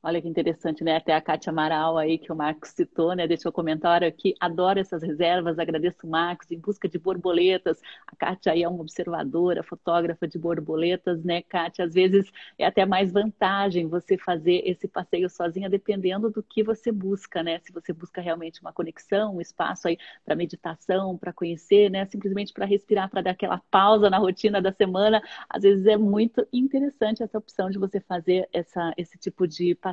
[SPEAKER 1] Olha que interessante, né? Até a Cátia Amaral aí, que o Marcos citou, né? Deixou comentário aqui. Adoro essas reservas, agradeço o Marcos, em busca de borboletas. A Cátia aí é uma observadora, fotógrafa de borboletas, né, Cátia? Às vezes é até mais vantagem você fazer esse passeio sozinha, dependendo do que você busca, né? Se você busca realmente uma conexão, um espaço aí para meditação, para conhecer, né? Simplesmente para respirar, para dar aquela pausa na rotina da semana. Às vezes é muito interessante essa opção de você fazer essa, esse tipo de passeio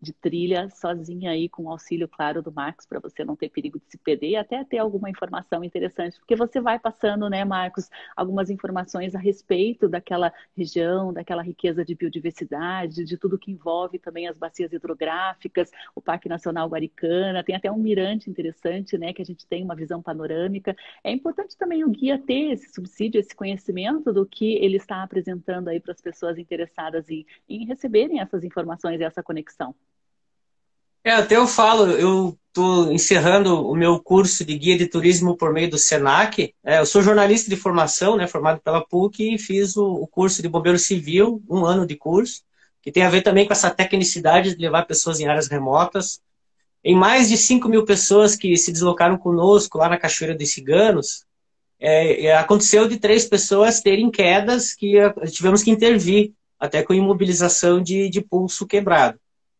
[SPEAKER 1] de trilha sozinha aí, com o auxílio, claro, do Marcos, para você não ter perigo de se perder e até ter alguma informação interessante, porque você vai passando, né, Marcos, algumas informações a respeito daquela região, daquela riqueza de biodiversidade, de tudo que envolve também as bacias hidrográficas, o Parque Nacional Guaricana, tem até um mirante interessante, né, que a gente tem uma visão panorâmica. É importante também o guia ter esse subsídio, esse conhecimento do que ele está apresentando aí para as pessoas interessadas em, em receberem essas informações e essa conexão.
[SPEAKER 3] É, até eu falo, eu estou encerrando o meu curso de guia de turismo por meio do SENAC. É, eu sou jornalista de formação, né, formado pela PUC, e fiz o, o, curso de bombeiro civil, um ano de curso, que tem a ver também com essa tecnicidade de levar pessoas em áreas remotas. Em mais de 5 mil pessoas que se deslocaram conosco lá na Cachoeira dos Ciganos, é, é aconteceu de três pessoas terem quedas que tivemos que intervir, até com imobilização de, de pulso quebrado.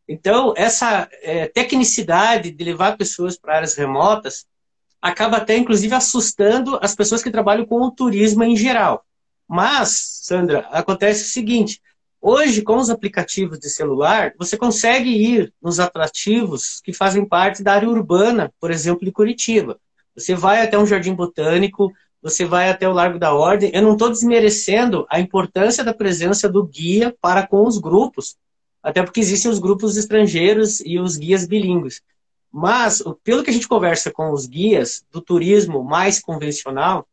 [SPEAKER 3] Então, essa é, tecnicidade de levar pessoas para áreas remotas acaba até, inclusive, assustando as pessoas que trabalham com o turismo em geral. Mas, Sandra, acontece o seguinte: hoje, com os aplicativos de celular, você consegue ir nos atrativos que fazem parte da área urbana, por exemplo, de Curitiba. Você vai até um jardim botânico, você vai até o Largo da Ordem. Eu não estou desmerecendo a importância da presença do guia para com os grupos, até porque existem os grupos estrangeiros e os guias bilíngues. Mas, pelo que a gente conversa com os guias do turismo mais convencional,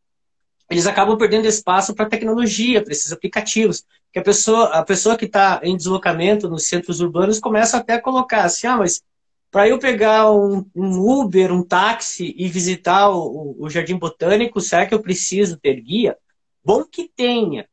[SPEAKER 3] eles acabam perdendo espaço para tecnologia, para esses aplicativos. Que a pessoa, a pessoa que está em deslocamento nos centros urbanos começa até a colocar assim, ah, mas para eu pegar um, um, Uber, um táxi e visitar o, o Jardim Botânico, será que eu preciso ter guia? Bom que tenha.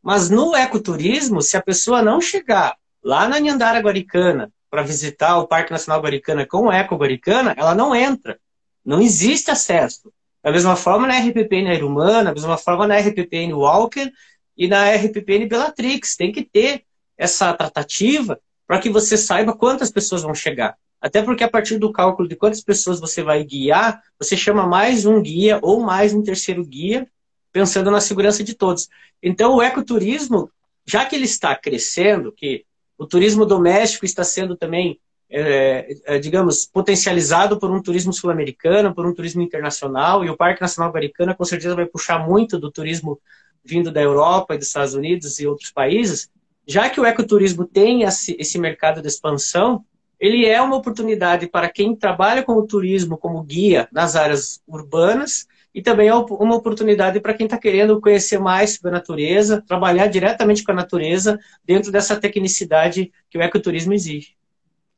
[SPEAKER 3] Mas no ecoturismo, se a pessoa não chegar lá na Nhandara Guaricana para visitar o Parque Nacional Guaricana com o Eco Guaricana, ela não entra. Não existe acesso. Da mesma forma na RPPN Aerumana, da mesma forma na RPPN Walker e na RPPN Bellatrix. Tem que ter essa tratativa para que você saiba quantas pessoas vão chegar. Até porque a partir do cálculo de quantas pessoas você vai guiar, você chama mais um guia ou mais um terceiro guia, pensando na segurança de todos. Então o ecoturismo, já que ele está crescendo, que o turismo doméstico está sendo também, é, é, digamos, potencializado por um turismo sul-americano, por um turismo internacional, e o Parque Nacional Americano com certeza vai puxar muito do turismo vindo da Europa e dos Estados Unidos e outros países. Já que o ecoturismo tem esse mercado de expansão, ele é uma oportunidade para quem trabalha com o turismo como guia nas áreas urbanas e também é uma oportunidade para quem está querendo conhecer mais sobre a natureza, trabalhar diretamente com a natureza dentro dessa tecnicidade que o ecoturismo exige.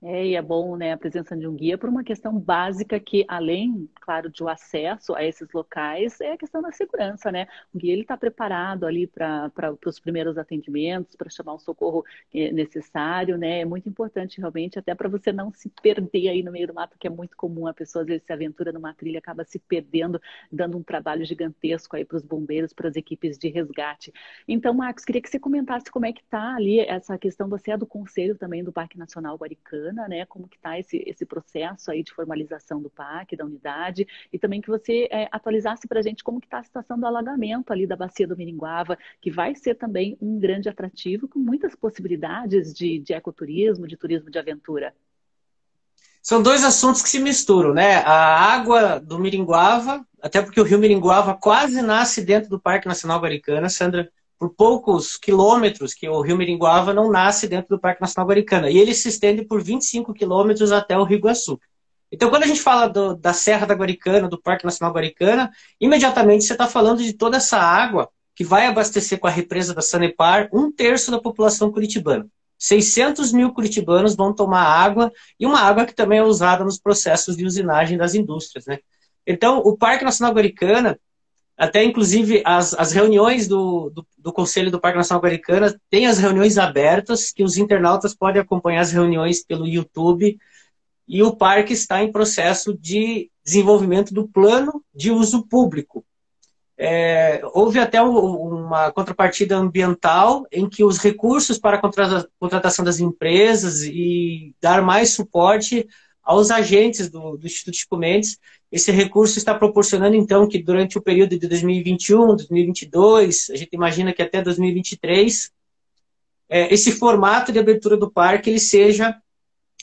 [SPEAKER 1] É, e é bom né, a presença de um guia por uma questão básica que, além, claro, de o acesso a esses locais, é a questão da segurança, né? O guia está preparado ali para os primeiros atendimentos, para chamar o socorro é, necessário, né? É muito importante realmente, até para você não se perder aí no meio do mato, que é muito comum a pessoa às vezes se aventura numa trilha, acaba se perdendo, dando um trabalho gigantesco aí para os bombeiros, para as equipes de resgate. Então, Marcos, queria que você comentasse como é que está ali essa questão, você é do conselho também do Parque Nacional Guaricã, né? Como que está esse, esse processo aí de formalização do PAC, da unidade, e também que você é, atualizasse para a gente como que está a situação do alagamento ali da bacia do Miringuava, que vai ser também um grande atrativo com muitas possibilidades de, de ecoturismo, de turismo de aventura.
[SPEAKER 3] São dois assuntos que se misturam, né? A água do Miringuava, até porque o rio Miringuava quase nasce dentro do Parque Nacional Guaricana, Sandra por poucos quilômetros que o rio Miringuava não nasce dentro do Parque Nacional Guaricana. E ele se estende por 25 quilômetros até o Rio Iguaçu. Então, quando a gente fala do, da Serra da Guaricana, do Parque Nacional Guaricana, imediatamente você está falando de toda essa água que vai abastecer com a represa da Sanepar um terço da população curitibana. 600 mil curitibanos vão tomar água, e uma água que também é usada nos processos de usinagem das indústrias. Né? Então, o Parque Nacional Guaricana até, inclusive, as, as reuniões do, do, do, Conselho do Parque Nacional Americana tem as reuniões abertas, que os internautas podem acompanhar as reuniões pelo YouTube. E o parque está em processo de desenvolvimento do plano de uso público. É, houve até uma contrapartida ambiental em que os recursos para a contratação das empresas e dar mais suporte aos agentes do, do Instituto Chico Mendes esse recurso está proporcionando, então, que durante o período de 2021, 2022, a gente imagina que até 2023, é, esse formato de abertura do parque ele seja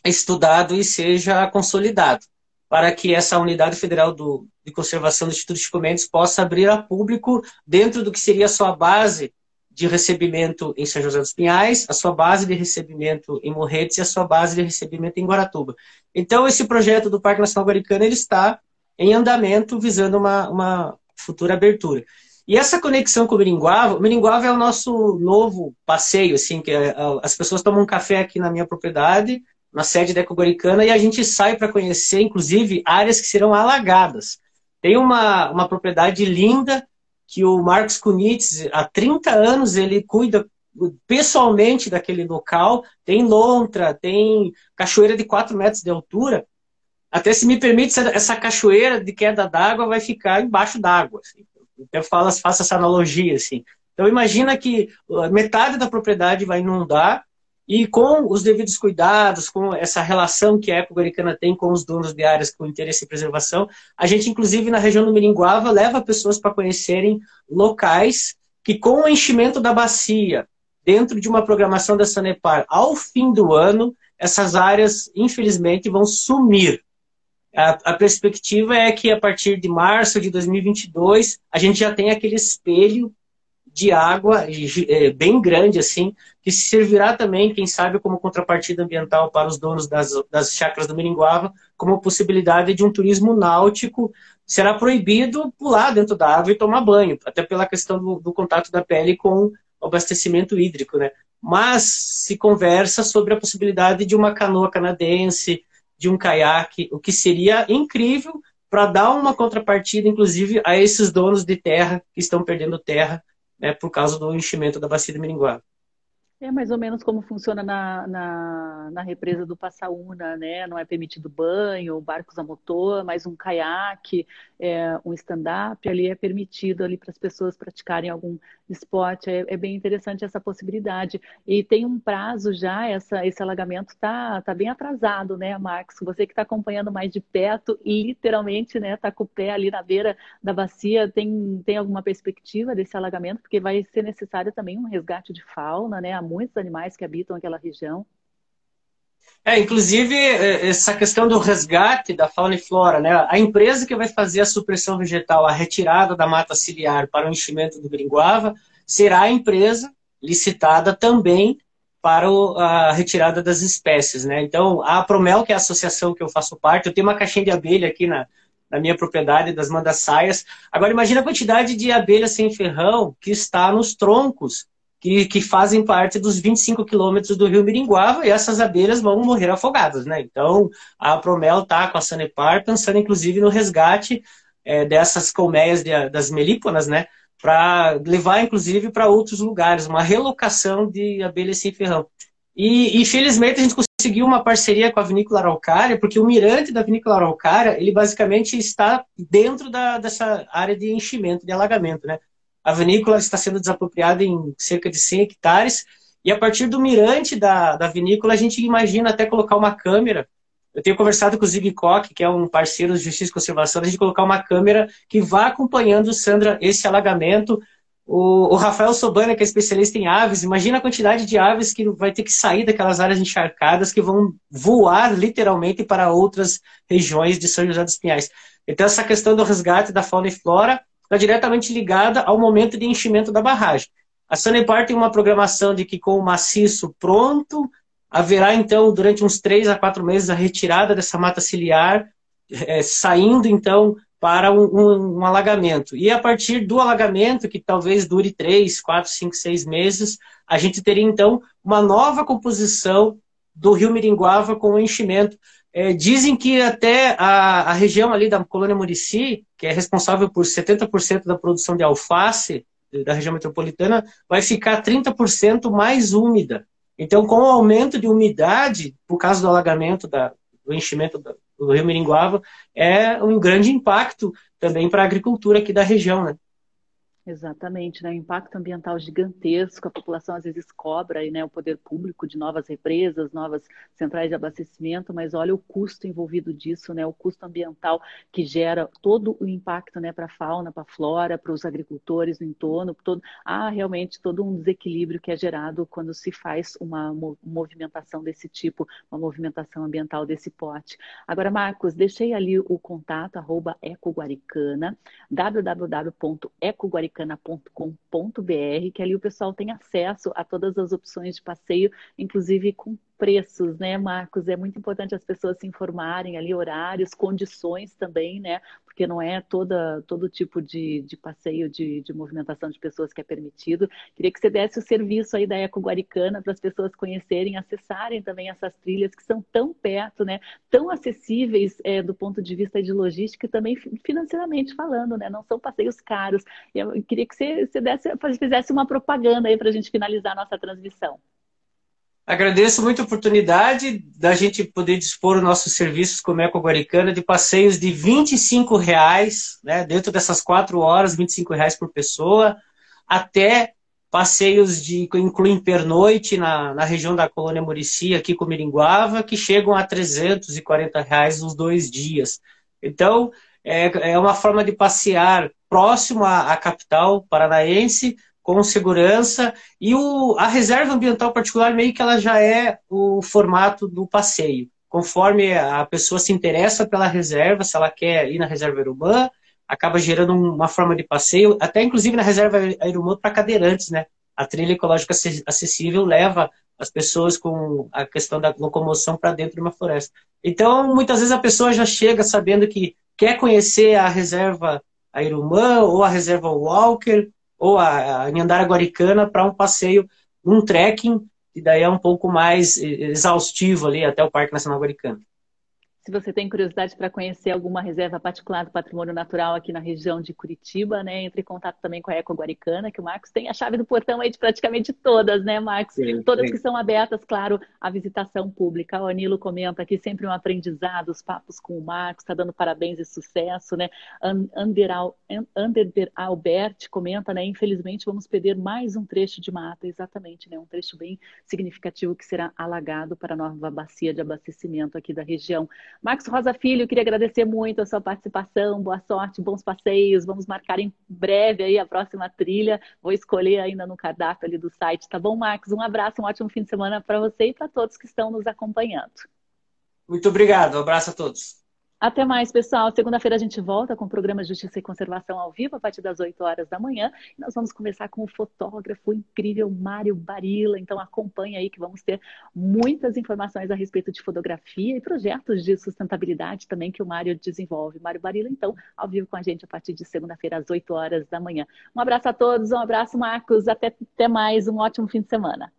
[SPEAKER 3] estudado e seja consolidado, para que essa unidade federal do, de conservação do Instituto de Mendes possa abrir a público dentro do que seria a sua base de recebimento em São José dos Pinhais, a sua base de recebimento em Morretes e a sua base de recebimento em Guaratuba. Então, esse projeto do Parque Nacional Guaricano ele está em andamento visando uma, uma futura abertura. E essa conexão com o Miringuava, o Miringuava é o nosso novo passeio, assim, que é, as pessoas tomam um café aqui na minha propriedade, na sede da Ecogoricana, e a gente sai para conhecer, inclusive, áreas que serão alagadas. Tem uma, uma propriedade linda que o Marcos Kunitz, há 30 anos, ele cuida pessoalmente daquele local. Tem lontra, tem cachoeira de 4 metros de altura. Até se me permite, essa cachoeira de queda d'água vai ficar embaixo d'água. Assim. Eu faço essa analogia. Assim. Então imagina que metade da propriedade vai inundar e com os devidos cuidados, com essa relação que a Eco Guaricana tem com os donos de áreas com interesse em preservação, a gente, inclusive, na região do Miringuava, leva pessoas para conhecerem locais que, com o enchimento da bacia, dentro de uma programação da Sanepar, ao fim do ano, essas áreas, infelizmente, vão sumir. A, a, perspectiva é que a partir de março de 2022 a gente já tem aquele espelho de água é, bem grande, assim, que servirá também, quem sabe, como contrapartida ambiental para os donos das, das chácaras do Miringuava, como possibilidade de um turismo náutico. Será proibido pular dentro da água e tomar banho, até pela questão do, do contato da pele com o abastecimento hídrico, né? Mas se conversa sobre a possibilidade de uma canoa canadense, de um caiaque, o que seria incrível para dar uma contrapartida, inclusive, a esses donos de terra que estão perdendo terra né, por causa do enchimento da bacia de Miringuá.
[SPEAKER 1] É mais ou menos como funciona na, na, na, represa do Passaúna, né? Não é permitido banho, barcos a motor, mas um caiaque, é, um stand-up ali é permitido ali para as pessoas praticarem algum esporte. É, é, bem interessante essa possibilidade. E tem um prazo já, essa, esse alagamento está tá bem atrasado, né, Marcos? Você que está acompanhando mais de perto, literalmente, né, está com o pé ali na beira da bacia, tem, tem alguma perspectiva desse alagamento? Porque vai ser necessário também um resgate de fauna, né? muitos animais que habitam aquela região.
[SPEAKER 3] É, inclusive, é, essa questão do resgate da fauna e flora, né? A empresa que vai fazer a supressão vegetal, a retirada da mata ciliar para o enchimento do Gringuava, será a empresa licitada também para a retirada das espécies, né? Então, a Promel, que é a associação que eu faço parte, eu tenho uma caixinha de abelha aqui na, na minha propriedade das mandassaias. Agora, imagina a quantidade de abelhas sem ferrão que está nos troncos que, que fazem parte dos 25 quilômetros do rio Miringuava e essas abelhas vão morrer afogadas, né? Então, a Promel está com a Sanepar pensando, inclusive, no resgate é, dessas colmeias de, das melíponas, né? Para levar, inclusive, para outros lugares, uma relocação de abelhas sem ferrão. E, infelizmente, a gente conseguiu uma parceria com a Vinícola Araucária, porque o mirante da Vinícola Araucária, ele basicamente está dentro da, dessa área de enchimento, de alagamento, né? A vinícola está sendo desapropriada em cerca de 100 hectares. E a partir do mirante da, da vinícola, a gente imagina até colocar uma câmera. Eu tenho conversado com o Zig Koch, que é um parceiro de Justiça e Conservação, a gente colocar uma câmera que vá acompanhando, Sandra, esse alagamento. O, o, Rafael Sobana, que é especialista em aves, imagina a quantidade de aves que vai ter que sair daquelas áreas encharcadas que vão voar literalmente para outras regiões de São José dos Pinhais. Então, essa questão do resgate da fauna e flora está diretamente ligada ao momento de enchimento da barragem. A Sanepar tem uma programação de que com o maciço pronto, haverá então, durante uns três a quatro meses, a retirada dessa mata ciliar, é, saindo então para um, um, um, alagamento. E a partir do alagamento, que talvez dure três, quatro, cinco, seis meses, a gente teria então uma nova composição do rio Miringuava com o enchimento. É, dizem que até a, a, região ali da colônia Murici, que é responsável por 70% da produção de alface da região metropolitana, vai ficar 30% mais úmida. Então, com o aumento de umidade, por causa do alagamento, da, do enchimento do, do rio Miringuava, é um grande impacto também para a agricultura aqui da região, né?
[SPEAKER 1] Exatamente, né? O impacto ambiental gigantesco, a população às vezes cobra né, o poder público de novas represas, novas centrais de abastecimento, mas olha o custo envolvido disso, né? O custo ambiental que gera todo o impacto, né, para a fauna, para a flora, para os agricultores no entorno, todo, há realmente todo um desequilíbrio que é gerado quando se faz uma movimentação desse tipo, uma movimentação ambiental desse porte. Agora, Marcos, deixei ali o contato arroba ecoguaricana, www.ecoguaricana americana.com.br, que ali o pessoal tem acesso a todas as opções de passeio, inclusive com preços, né, Marcos? É muito importante as pessoas se informarem ali, horários, condições também, né? Porque não é toda, todo tipo de, de passeio de, de movimentação de pessoas que é permitido. Queria que você desse o serviço aí da Eco Guaricana para as pessoas conhecerem, acessarem também essas trilhas que são tão perto, né? Tão acessíveis é, do ponto de vista de logística e também financeiramente falando, né? Não são passeios caros. Eu queria que você, você desse, fizesse uma propaganda aí para a gente finalizar a nossa transmissão.
[SPEAKER 3] Agradeço muito a oportunidade da gente poder dispor os nossos serviços como Eco Guaricana de passeios de 25 reais, né, dentro dessas quatro horas, 25 reais por pessoa, até passeios de incluem pernoite na, na região da colônia Murici, aqui com Miringuava, que chegam a 340 reais nos dois dias. Então, é, é uma forma de passear próximo à, à capital paranaense, com segurança e o, a reserva ambiental particular meio que ela já é o formato do passeio. Conforme a pessoa se interessa pela reserva, se ela quer ir na reserva Irumã, acaba gerando uma forma de passeio, até inclusive na reserva Irumã para cadeirantes, né? A trilha ecológica acessível leva as pessoas com a questão da locomoção para dentro de uma floresta. Então, muitas vezes a pessoa já chega sabendo que quer conhecer a reserva Irumã ou a reserva Walker ou a, a Nhandara Guaricana para um passeio, um trekking, e daí é um pouco mais exaustivo ali até o Parque Nacional Guaricana.
[SPEAKER 1] Se você tem curiosidade para conhecer alguma reserva particular do patrimônio natural aqui na região de Curitiba, né, entre em contato também com a Eco Guaricana, que o Marcos tem a chave do portão aí de praticamente todas, né, Marcos? Sim, todas sim. que são abertas, claro, à visitação pública. O Anilo comenta aqui sempre um aprendizado, os papos com o Marcos, está dando parabéns e sucesso, né? Ander, Ander Albert comenta, né, infelizmente vamos perder mais um trecho de mata, exatamente, né, um trecho bem significativo que será alagado para a nova bacia de abastecimento aqui da região. Marcos Rosa Filho, queria agradecer muito a sua participação, boa sorte, bons passeios, vamos marcar em breve aí a próxima trilha, vou escolher ainda no cardápio ali do site, tá bom, Marcos? Um abraço, um ótimo fim de semana para você e para todos que estão nos acompanhando.
[SPEAKER 3] Muito obrigado, um abraço a todos.
[SPEAKER 1] Até mais, pessoal. Segunda-feira a gente volta com o programa Justiça e Conservação ao vivo, a partir das 8 horas da manhã. E nós vamos conversar com o fotógrafo incrível Mário Barila. Então acompanhe aí que vamos ter muitas informações a respeito de fotografia e projetos de sustentabilidade também que o Mário desenvolve. Mário Barila, então, ao vivo com a gente a partir de segunda-feira às 8 horas da manhã. Um abraço a todos, um abraço, Marcos. Até, até mais, um ótimo fim de semana.